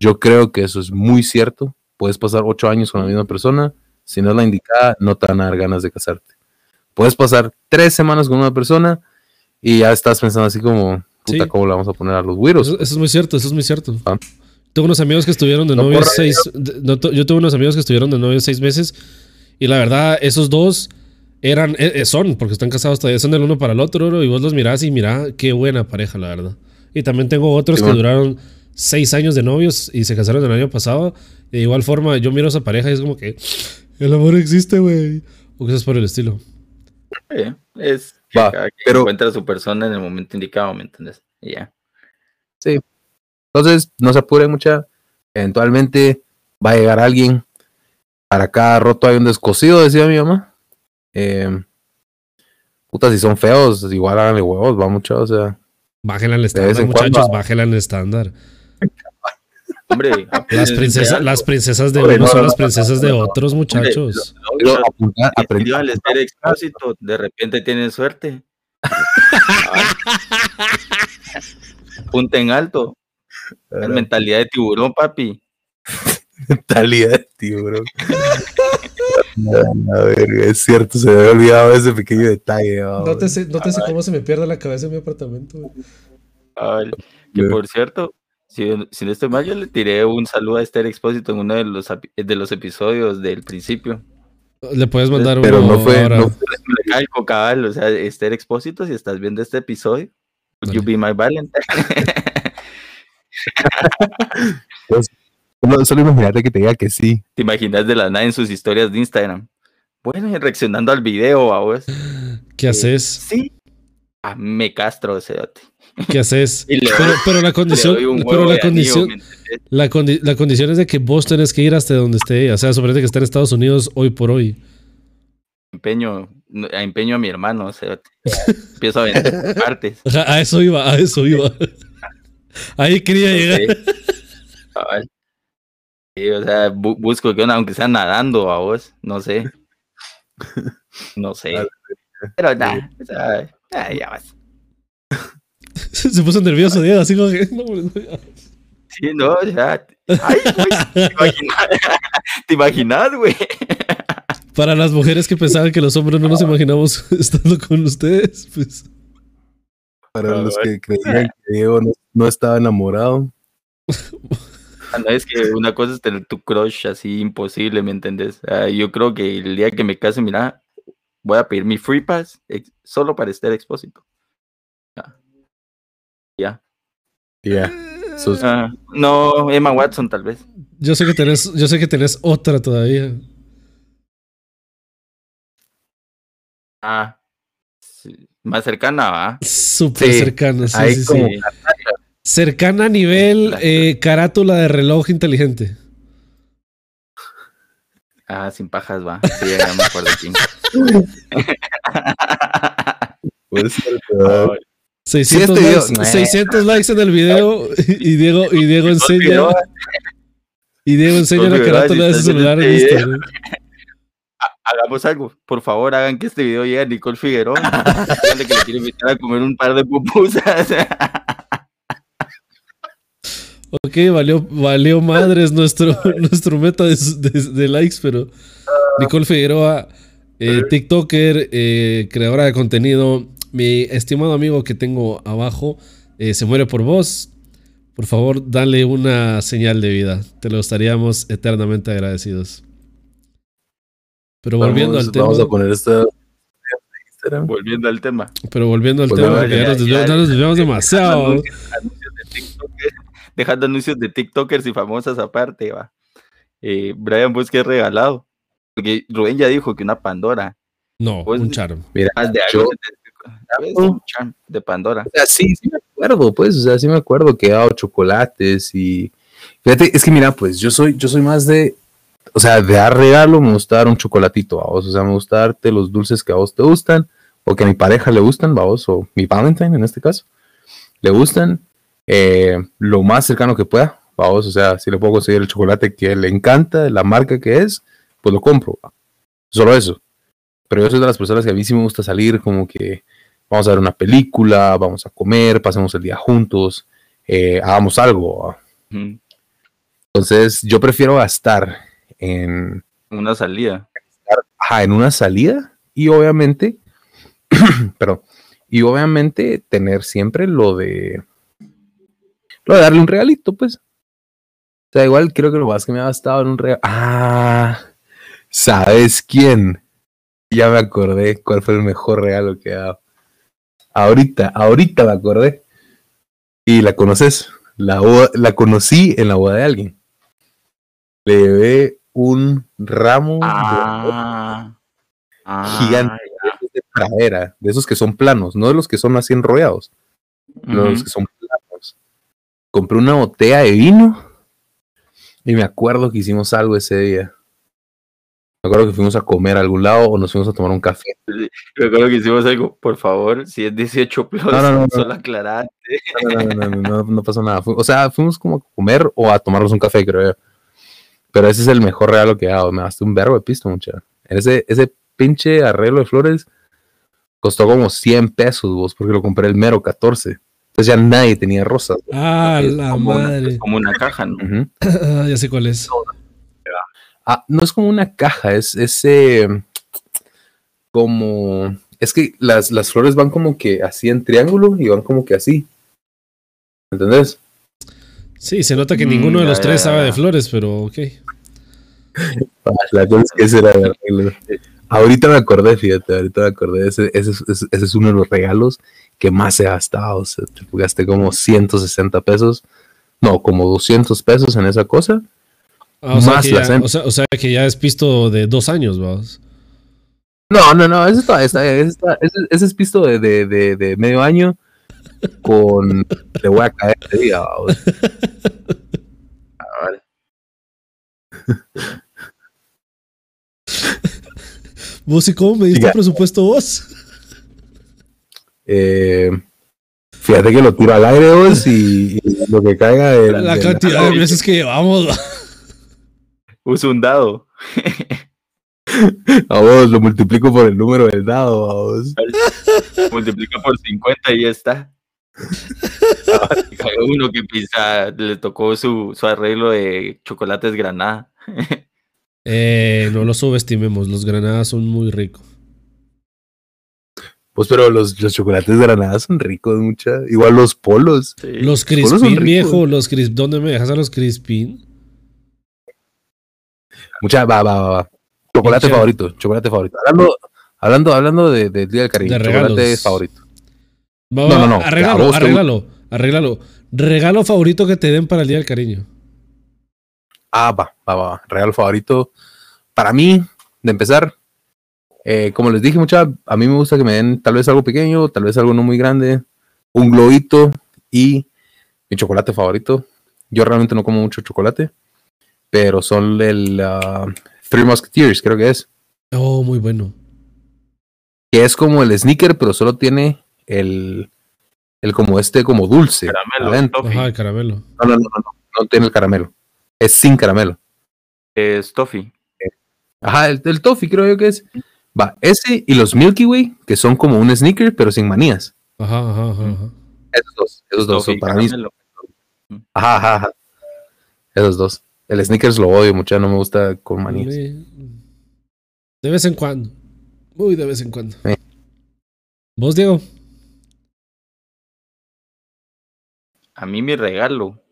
Yo creo que eso es muy cierto. Puedes pasar ocho años con la misma persona, si no es la indicada, no te van a dar ganas de casarte. Puedes pasar tres semanas con una persona y ya estás pensando así como, puta, ¿cómo le vamos a poner a los güiros? Eso, es muy cierto, eso es muy cierto. Ah. Tengo unos amigos que estuvieron de novios seis. yo tuve unos amigos que estuvieron de novios seis meses. Y la verdad, esos dos eran, eh, eh, son, porque están casados todavía, son del uno para el otro, y vos los mirás y mirá, qué buena pareja, la verdad. Y también tengo otros que duraron seis años de novios y se casaron el año pasado. de igual forma, yo miro a esa pareja y es como que el amor existe, güey. O cosas por el estilo. es Va, pero encuentra a su persona en el momento indicado, ¿me entiendes? Y ya. Sí. Entonces, no se apure mucha. Eventualmente va a llegar alguien. Para cada roto hay un descosido, decía mi mamá. Eh, puta, si son feos, igual háganle huevos, va mucho, o sea. Bájenla al estándar, muchachos, bájenla al estándar. Hombre, las princesas, las princesas de uno son las princesas de otros, muchachos. Aprendió al estar expósito, de repente tienen suerte. (laughs) Punta en alto. La mentalidad de tiburón, papi. Mentalidad de tiburón. A ver, es cierto, se me había olvidado ese pequeño detalle. No te sé, cómo se me pierde la cabeza en mi apartamento. que por cierto, si, si, no estoy mal, yo le tiré un saludo a Esther Expósito en uno de los, de los episodios del principio. Le puedes mandar Pero uno no fue. No fue. cabal, o sea, Esther Expósito, si estás viendo este episodio, you be my Valentine. (laughs) pues, solo, imagínate que te diga que sí. Te imaginas de la nada en sus historias de Instagram. bueno, reaccionando al video, vos. (gasps) ¿Qué haces? Sí. Ah, me castro ese (laughs) ¿Qué haces? pero, la (laughs) condición, pero la condición, la, condición es de que vos tenés que ir hasta donde esté ella. O sea, sobre que está en Estados Unidos hoy por hoy. Empeño, empeño a mi hermano, o sea, empiezo a vender (laughs) partes. A eso iba, a eso iba. Ahí quería llegar. Sí, o sea, busco que aunque sea nadando a vos, no sé. No sé. (laughs) Pero nada, o sea, ya vas. Se puso nervioso, Diego, así como que. (laughs) sí, no, ya. Ay, güey. (laughs) ¿Te imaginas, güey? Para las mujeres que pensaban que los hombres no nos imaginamos estando con ustedes, pues. Para los que creían que Diego no, estaba enamorado. Ah, (laughs) no es que una cosa es tener tu crush así imposible, ¿me entendés? yo creo que el día que me case, mira, voy a pedir mi free pass solo para estar expósito. Ya. Ya. Ah, no, Emma Watson tal vez. Yo sé que tenés, yo sé que tenés otra todavía. Ah, más cercana, ¿va? Súper cercana, sí, sí, sí. Cercana a nivel eh, carátula de reloj inteligente. Ah, sin pajas, va. Sí, ya me acuerdo quién. Puede ser, 600, likes, 600 likes en el video y Diego, y Diego enseña. Y Diego enseña la carátula de su celular en Instagram hagamos algo. Por favor, hagan que este video llegue a Nicole Figueroa. (laughs) que le quiero invitar a comer un par de pupusas. (laughs) ok, valió, valió madres nuestro, (laughs) nuestro meta de, likes, pero Nicole Figueroa, eh, TikToker, eh, creadora de contenido, mi estimado amigo que tengo abajo, eh, se muere por vos. Por favor, dale una señal de vida. Te lo estaríamos eternamente agradecidos. Pero volviendo al tema. Vamos a poner esta. Volviendo al tema. Pero volviendo al tema, porque ya, nos desviamos demasiado. Dejando anuncios de TikTokers y famosas aparte, va. Eh, Brian, pues que regalado. Porque Rubén ya dijo que una Pandora. No, un charm. Mira, de, yo, un charm de Pandora. O sea, sí, sí me acuerdo, pues, o sea, sí me acuerdo que he dado chocolates y. Fíjate, es que mira, pues yo soy, yo soy más de, o sea, de dar regalo me gusta dar un chocolatito a vos, o sea, me gusta darte los dulces que a vos te gustan, o que a mi pareja le gustan, a vos, o mi Valentine en este caso, le gustan, eh, lo más cercano que pueda, a vos, o sea, si le puedo conseguir el chocolate que le encanta, la marca que es, pues lo compro, solo eso. Pero yo soy de las personas que a mí sí me gusta salir, como que vamos a ver una película, vamos a comer, pasemos el día juntos, eh, hagamos algo. Entonces, yo prefiero gastar en una salida. Ajá, en una salida y obviamente, (clears throat) pero, y obviamente tener siempre lo de, de darle un regalito, pues. O sea, igual creo que lo más que me ha gastado en un regalo. Ah, ¿sabes quién? Ya me acordé cuál fue el mejor regalo que he dado. Ahorita, ahorita me acordé. Y la conoces. La, la conocí en la boda de alguien. Le llevé un ramo de, ah. ah, gigante de pradera, de esos que son planos, no de los que son así enrollados, de los que son. Compré una botella de vino y me acuerdo que hicimos algo ese día. Me acuerdo que fuimos a comer a algún lado o nos fuimos a tomar un café. Me acuerdo que hicimos algo, por favor, si es 18 plus, no, no, no, solo aclarate. No, no, no, no, no, pasó nada. O sea, fuimos como a comer o a tomarnos un café, creo yo. Pero ese es el mejor regalo que he dado. Me gasté un verbo de pisto, mucha. Ese, ese pinche arreglo de flores costó como 100 pesos, vos, porque lo compré el mero 14. Entonces ya nadie tenía rosas. Ah, la madre. como una caja, ¿no? (laughs) ya sé cuál es. Ah, no es como una caja, es ese. como. Es que las, las flores van como que así en triángulo y van como que así. ¿Entendés? Sí, se nota que ninguno de los mm, tres sabe de flores, pero ok. (laughs) Ah, la cosa es que ese era Ahorita me acordé, fíjate, ahorita me acordé. Ese, ese, es uno de los regalos que más he gastado. O sea, gasté como 160 pesos, no, como 200 pesos en esa cosa. Ah, o, sea más que ya, o, sea, que ya es pisto de dos años, vamos. No, no, no, ese, está, ese, ese, es pisto de, de, de, de, medio año con... Le voy a caer este día. ver. (laughs) ¿Vos y cómo me diste presupuesto vos? Eh, fíjate que lo tiro al aire vos y, lo que caiga de, la, cantidad de veces que llevamos. Uso un dado. A vos lo multiplico por el número del dado. A vos. Multiplica por 50 y ya está. uno que pisa, le tocó su, su arreglo de chocolates granada. eh, no lo subestimemos, los granadas son muy ricos. Pues pero los, los chocolates de Granada son ricos, mucha. Igual los polos. Los Crispin, viejo, los Crispin. ¿Dónde me dejas a los Crispin? Mucha, va, va, va. Chocolate favorito, chocolate favorito. Hablando, hablando, hablando de, del Día del Cariño, de chocolate favorito. no, no, no. Arréglalo, arréglalo, arréglalo. Regalo favorito que te den para el Día del Cariño. Ah, va, va, va. Regalo favorito. Para mí, de empezar, eh, como les dije, mucha, a mí me gusta que me den tal vez algo pequeño, tal vez algo no muy grande, un globito y mi chocolate favorito. Yo realmente no como mucho chocolate, pero son el uh, Three Musketeers, creo que es. Oh, muy bueno. Que es como el sneaker, pero solo tiene el, el como este, como dulce. Caramelo. Ajá, el caramelo. No, no, no, no, no, tiene el caramelo. Es sin caramelo. Es toffee. Ajá, el, el toffee creo yo que es. Va, ese y los Milky Way, que son como un sneaker, pero sin manías. Ajá, ajá, ajá. Esos dos, esos dos son para mí. Ajá, ajá, ajá. Esos dos. El sneakers lo odio mucho, no me gusta con manías. De vez en cuando. Muy de vez en cuando. ¿Vos, Diego? A mí mi regalo.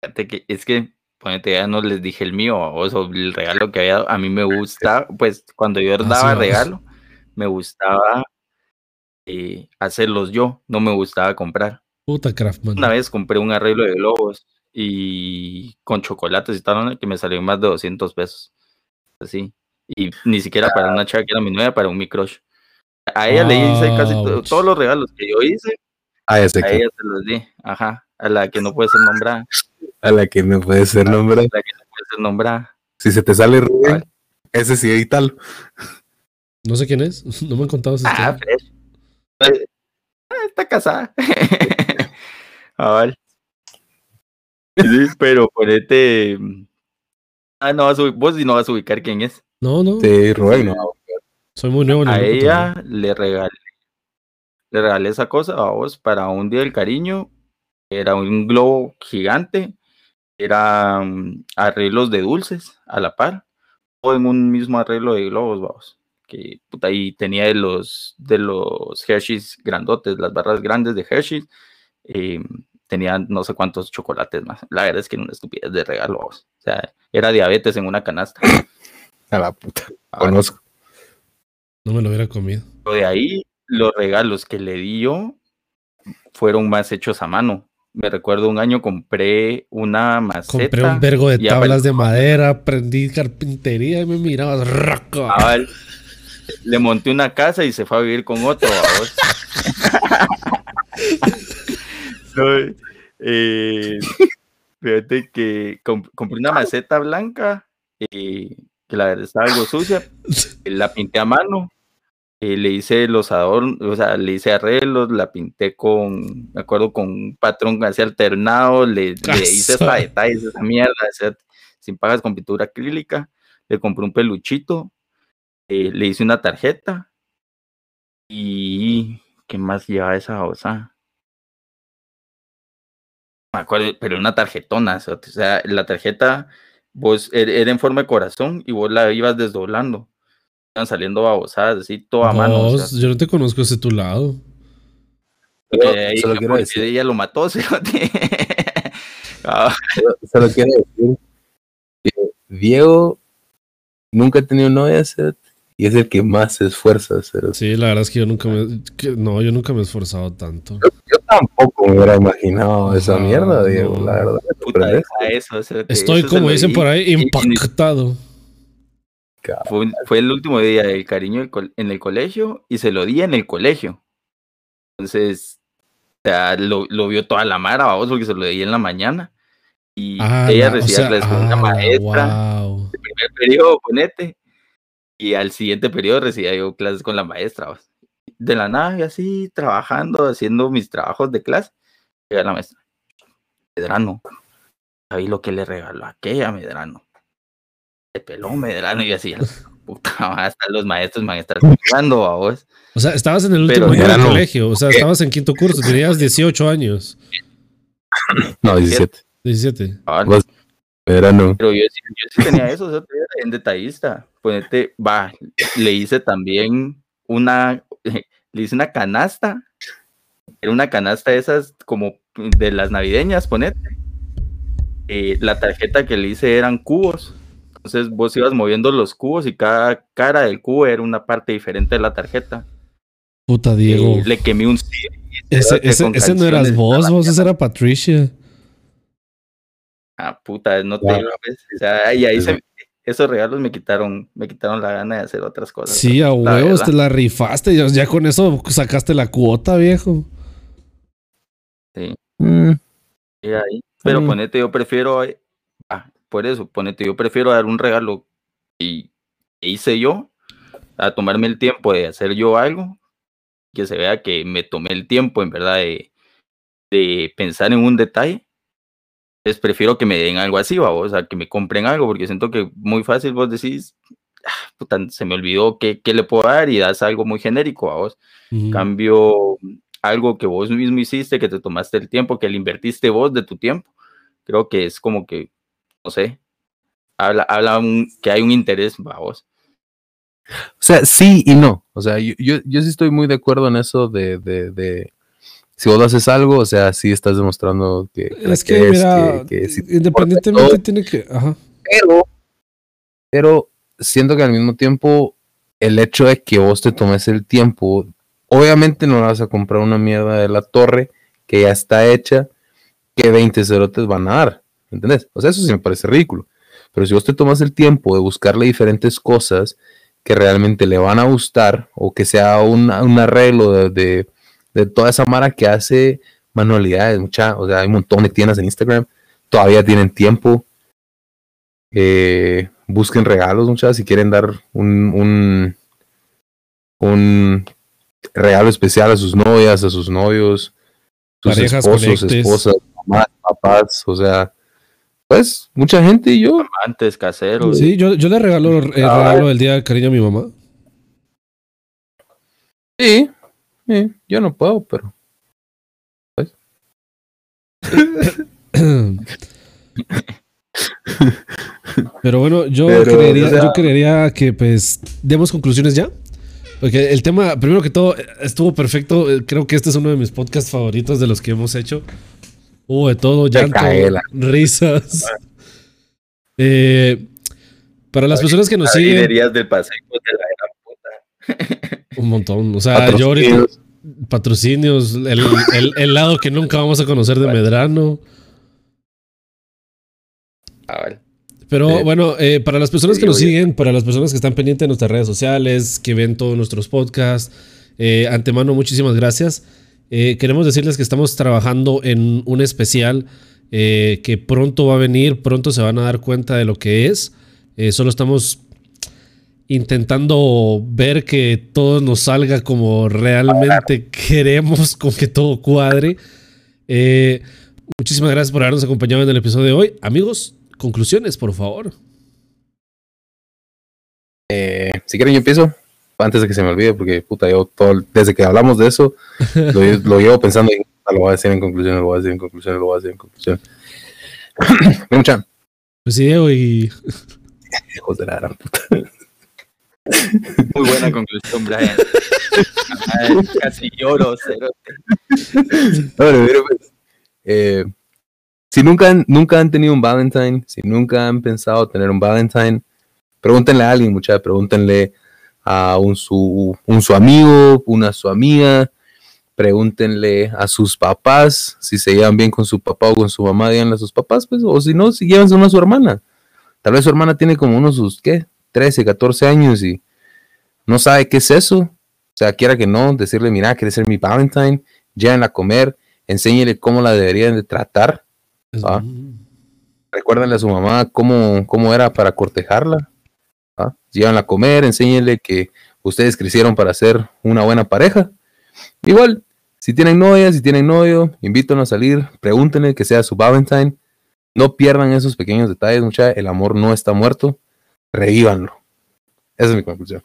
Fíjate que es que ponete, ya no les dije el mío o el regalo que había, a mí me gusta, pues cuando yo daba regalo, me gustaba eh, hacerlos yo, no me gustaba comprar. Puta Craftman. Una vez compré un arreglo de globos y con chocolates y tal, que me salió más de 200 pesos. Así. Y ni siquiera para una chava que era mi novia, para un mi crush. A ella le hice casi todos los regalos que yo hice. a ella se los di. Ajá. A la que no puede ser nombrada. A la que no puede ser nombrada. A la que no puede ser nombrada. Si se te sale Rubén, ese sí tal. No sé quién es, (laughs) no me han contado esa ah, pues, ah, está casada. (laughs) ah, vale. Sí, pero ponete. Ah, no vas a vos sí no vas a ubicar quién es. No, no. Sí, Rubén no. Soy muy nuevo. a ella le regalé, le regalé esa cosa a vos para un día del cariño era un globo gigante, eran arreglos de dulces a la par, o en un mismo arreglo de globos, vamos. Que puta, ahí tenía de los, de los Hershey's grandotes, las barras grandes de Hershey's, eh, tenían no sé cuántos chocolates más. La verdad es que era una estupidez de regalo, o sea, era diabetes en una canasta. (laughs) A la puta, conozco. No me lo hubiera comido. De ahí, los regalos que le di yo fueron más hechos a mano me recuerdo un año compré una maceta. Compré un vergo de tablas de madera, aprendí carpintería y me miraba ah, le monté una casa y se fue a vivir con otro. (laughs) eh, fíjate que compré una maceta blanca eh, que la verdad estaba algo sucia. (laughs) La pinté a mano eh, le hice los adornos, o sea, le hice arreglos, la pinté con, me acuerdo, con un patrón así alternado, le, (laughs) le hice hasta detalles esa mierda, sin pagas con pintura acrílica, le compré un peluchito, eh, le hice una tarjeta y ¿qué más lleva esa cosa? Me acuerdo, pero una tarjetona, o sea, la tarjeta vos er, era en forma de corazón y vos la ibas desdoblando saliendo babosadas, así, toda a mano. Yo no te conozco ese tu lado. ella, ella, lo mató, (laughs) se. Solo quiero decir que Diego nunca ha tenido novia, y es el que más se esfuerza. Sí, la verdad es que yo nunca me. no, yo nunca me he esforzado tanto. Yo, tampoco me hubiera imaginado esa mierda, Diego, la verdad. eso, Estoy, como dicen por ahí, impactado. Fue, el último día del cariño en el colegio y se lo di en el colegio. Entonces, o sea, lo, vio toda la mara, vamos, porque se lo di en la mañana. Y ah, ella recibía clases con una ah, maestra. El primer periodo, ponete. Y al siguiente periodo recibía yo clases con la maestra. De la nada, y así, trabajando, haciendo mis trabajos de clase. Llega la maestra. Medrano. Ahí lo que le regaló a aquella Medrano. Se peló Medrano y así. (laughs) Puta, hasta los maestros van a estar jugando a vos. O sea, estabas en el último año del colegio. O sea, estabas en quinto curso. Tenías (laughs) 18 años. No, 17. 17. Ah, Pero yo, yo, sí tenía eso, o sea, en detallista. Ponete, va, le hice también una, (laughs) le hice una canasta. Era una canasta esas como de las navideñas, ponete. Eh, la tarjeta que le hice eran cubos. Entonces vos ibas moviendo los cubos y cada cara del cubo era una parte diferente de la tarjeta. Puta Diego. le quemé un Ese, ese, no eras vos, vos, esa era Patricia. Ah, puta, no te O sea, y ahí se, esos regalos me quitaron, me quitaron la gana de hacer otras cosas. Sí, a huevos, te la rifaste. Ya, con eso sacaste la cuota, viejo. Sí. Mm. Pero mm. ponete, yo prefiero. Por eso, ponete, yo prefiero dar un regalo y hice yo a tomarme el tiempo de hacer yo algo, que se vea que me tomé el tiempo, en verdad, de, de pensar en un detalle prefiero que me den algo así, ¿va? o sea, que me compren algo, porque siento que muy fácil vos decís, ah, se me olvidó qué, le puedo dar y das algo muy genérico a vos. Cambio algo que vos mismo hiciste, que te tomaste el tiempo, que le invertiste vos de tu tiempo. Creo que es como que, no sé, habla, habla que hay un interés, ¿va? vos. O sea, sí y no. O sea, yo, yo, sí estoy muy de acuerdo en eso de si vos haces algo, o sea, sí estás demostrando que... Es que, mira, independientemente tiene que... Ajá. Pero, pero siento que al mismo tiempo, el hecho de que vos te tomes el tiempo, obviamente no vas a comprar una mierda de la torre que ya está hecha, que 20 cerotes van a dar, ¿entendés? O sea, eso sí me parece ridículo. Pero si vos te tomas el tiempo de buscarle diferentes cosas que realmente le van a gustar, o que sea un, arreglo de de toda esa mara que hace manualidades, mucha, o sea, hay un montón de tiendas en Instagram, todavía tienen tiempo. Eh, busquen regalos, muchachos, si quieren dar un, un, regalo especial a sus novias, a sus novios, sus esposos, esposas, mamás, papás, o sea, pues mucha gente y yo. Amantes caseros. Sí, yo, yo le regalo el regalo del día de cariño a mi mamá. Sí, yo no puedo, pero. Pues. (coughs) pero bueno, yo, creería, yo creería que pues demos conclusiones ya. Porque el tema, primero que todo, estuvo perfecto. Creo que este es uno de mis podcasts favoritos de los que hemos hecho. Hubo de todo, llanto, risas. (laughs) Eh, para las personas que nos siguen. del paseo de la puta. Un montón. O sea, yo ahorita. Patrocinios, el, lado que nunca vamos a conocer de Medrano. Ah, Pero bueno, eh, para las personas que nos siguen, para las personas que están pendientes de nuestras redes sociales, que ven todos nuestros podcasts, eh, antemano, muchísimas gracias. Eh, queremos decirles que estamos trabajando en un especial que pronto va a venir, pronto se van a dar cuenta de lo que es. solo estamos intentando ver que todo nos salga como realmente queremos, con que todo cuadre. Eh, muchísimas gracias por habernos acompañado en el episodio de hoy. Amigos, conclusiones, por favor. Eh, si quieren, yo empiezo antes de que se me olvide, porque puta, yo todo, desde que hablamos de eso, (laughs) lo, llevo pensando y lo voy a decir en conclusión, lo voy a decir en conclusión, lo voy a decir en conclusión. (clears throat) Mucha. Pues sí, y. (laughs) Hijos de la gran puta. Muy buena conclusión, Brian. (laughs) casi lloro, pues, eh, si nunca han, nunca han tenido un Valentine, si nunca han pensado tener un Valentine, pregúntenle a alguien, muchachos, pregúntenle a un su, un su amigo, una su amiga, pregúntenle a sus papás, si se llevan bien con su papá o con su mamá, díganle a sus papás, pues, o si no, si llevan una a su hermana. Tal vez su hermana tiene como unos sus, ¿qué? 13, 14 años y no sabe qué es eso. O sea, quiera que no, decirle, mira, quiere ser mi Valentine, llévenla a comer, enséñele cómo la deberían de tratar. ¿ah? Recuérdenle a su mamá cómo, cómo era para cortejarla. Llévenla a comer, enséñele que ustedes crecieron para ser una buena pareja. Igual, si tienen novia, si tienen novio, invítenlo a salir, pregúntenle que sea su Valentine. No pierdan esos pequeños detalles, mucha. El amor no está muerto. Revívanlo. Esa es mi conclusión.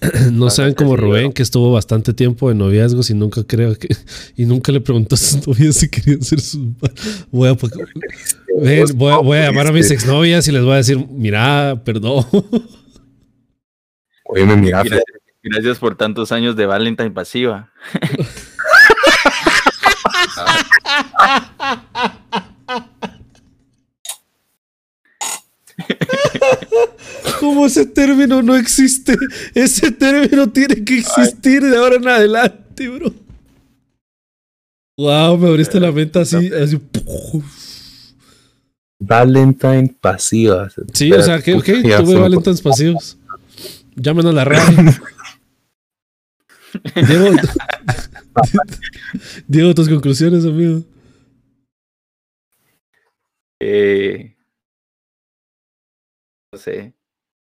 (clears throat) No sean como Rubén, que estuvo bastante tiempo en noviazgos y nunca creo que. Y nunca le preguntó a sus (laughs) novias si querían ser sus. Voy a, voy a, llamar a mis exnovias y les voy a decir: Mira, perdón. Oye, me mira. Gracias por tantos años de Valentine pasiva. (laughs) Como ese término no existe, ese término tiene que existir de ahora en adelante, bro. Wow, me abriste la mente así, así. Valentine pasiva. Sí, o sea, que ok, tuve Valentines pasivos. Llámenos a la radio. (laughs) Diego, (laughs) Diego, tus conclusiones, amigo. Eh, no sé.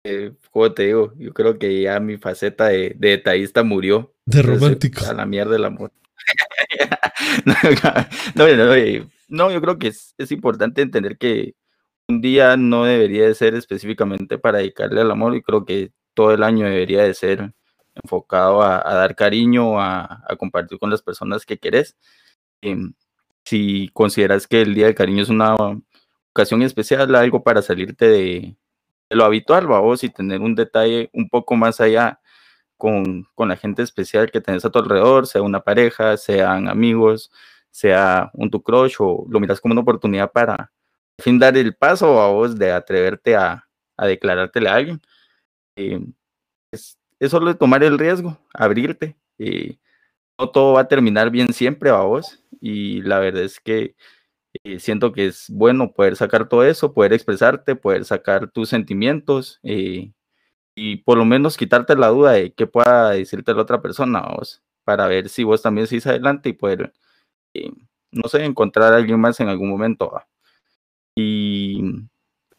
Eh, ¿Cómo te digo? Yo creo que ya mi faceta de, detallista murió. De romántico. A la mierda del amor. (laughs) no, no, yo creo que es, es, importante entender que un día no debería de ser específicamente para dedicarle al amor y creo que todo el año debería de ser enfocado a, dar cariño, a, compartir con las personas que querés. Em, si consideras que el Día del Cariño es una ocasión especial, algo para salirte de, lo habitual, vos, y tener un detalle un poco más allá con, con, la gente especial que tenés a tu alrededor, sea una pareja, sean amigos, sea un tu crush, o lo miras como una oportunidad para dar el paso a vos de atreverte a, a declarártele a alguien. Em, es, es, solo tomar el riesgo, abrirte. y no todo va a terminar bien siempre a vos. Y la verdad es que eh, siento que es bueno poder sacar todo eso, poder expresarte, poder sacar tus sentimientos eh, y por lo menos quitarte la duda de qué pueda decirte la otra persona, vos, para ver si vos también seguís adelante y poder, eh, no sé, encontrar a alguien más en algún momento. Y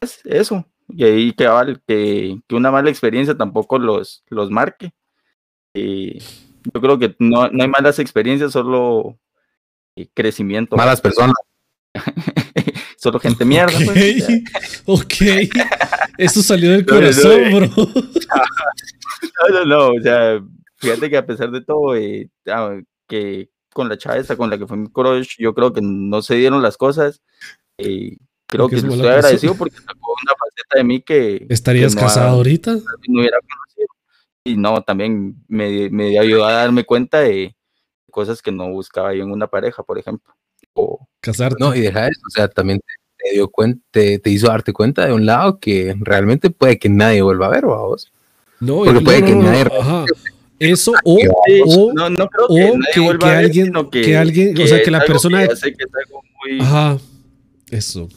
es eso, y ahí que, que, que, una mala experiencia tampoco los, los marque. yo creo que no, no hay malas experiencias, solo crecimiento. Malas personas. (laughs) Solo gente mierda. Pues. (laughs) ok. Eso salió del (laughs) corazón, bro. no, no, no. O sea, fíjate que a pesar de todo, eh, ah, que con la chava esta con la que fue mi crush, yo creo que no se dieron las cosas. Eh, creo que estoy agradecido porque sacó una faceta de mí que. ¿Estarías casado ahorita? No hubiera conocido. Y no, también me, me ayudó a darme cuenta de cosas que no buscaba yo en una pareja, por ejemplo casarte. No, y deja eso, o sea, también te, dio cuenta, te, hizo darte cuenta de un lado que realmente puede que nadie vuelva a ver, vos. No, Porque puede que nadie. Eso o, o, no, no creo que, que, que alguien, que, alguien, o sea, que la persona. Ajá, eso.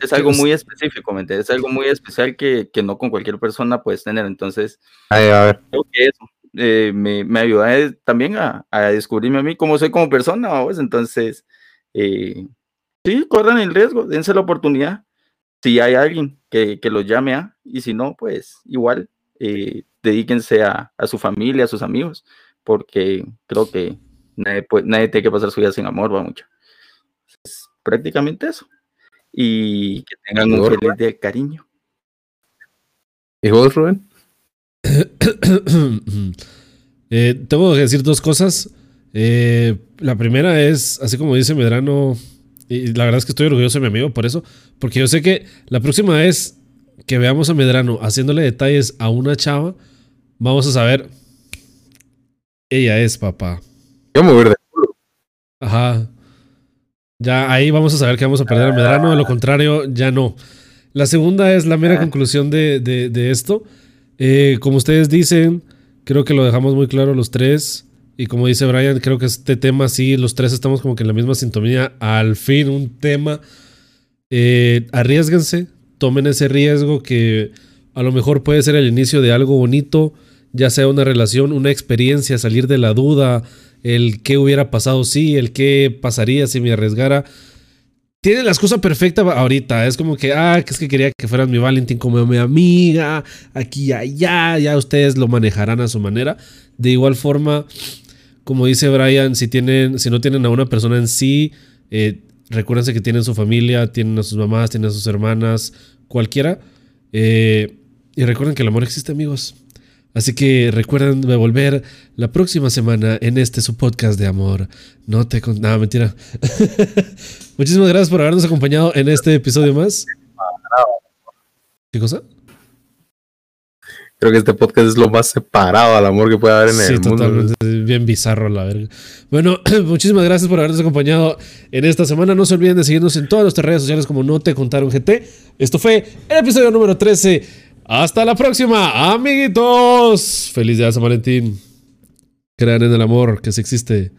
Es algo muy específico, ¿me entiendes? Es algo muy especial que, que, no con cualquier persona puedes tener. Entonces, a ver. creo que eso eh, me, me ayuda también a, a, descubrirme a mí cómo soy como persona, ¿vos? Entonces, eh, sí, corran el riesgo, dense la oportunidad. Si hay alguien que, que los llame a, y si no, pues igual, eh, dedíquense a, a, su familia, a sus amigos, porque creo que nadie, nadie tiene que pasar su vida sin amor, va mucho. Es prácticamente eso. Y que tengan un feliz día de cariño. ¿Y vos, Rubén? (coughs) eh, tengo que decir dos cosas. Eh, la primera es, así como dice Medrano, y la verdad es que estoy orgulloso de mi amigo por eso, porque yo sé que la próxima vez que veamos a Medrano haciéndole detalles a una chava, vamos a saber, ella es papá. Yo me voy de Ajá. Ya ahí vamos a saber que vamos a perder a Medrano, de lo contrario, ya no. La segunda es la mera ah. conclusión de, de, esto. Eh, como ustedes dicen, creo que lo dejamos muy claro los tres. Y como dice Brian, creo que este tema sí, los tres estamos como que en la misma sintonía. Al fin, un tema. Eh, arriesguense, tomen ese riesgo que a lo mejor puede ser el inicio de algo bonito, ya sea una relación, una experiencia, salir de la duda, el qué hubiera pasado si, el qué pasaría si me arriesgara. Tiene las cosas perfectas ahorita. Es como que, ah, que es que quería que fueran mi Valentín como mi amiga, aquí y allá, ya ustedes lo manejarán a su manera. De igual forma, como dice Brian, si, tienen, si no tienen a una persona en sí, eh, recuérdense que tienen su familia, tienen a sus mamás, tienen a sus hermanas, cualquiera. Eh, y recuerden que el amor existe, amigos. Así que recuerden volver la próxima semana en este su podcast de amor. No te con... Nada, mentira. (laughs) Muchísimas gracias por habernos acompañado en este episodio más. ¿Qué cosa? Creo que este podcast es lo más separado al amor que puede haber en el mundo. Bien bizarro, la verga. Bueno, (clears throat) muchísimas gracias por habernos acompañado en esta semana. No se olviden de seguirnos en todas nuestras redes sociales como No Te Contaron GT. Esto fue el episodio número 13 hasta la próxima, amiguitos. Feliz día San Valentín. Crean en el amor que se existe.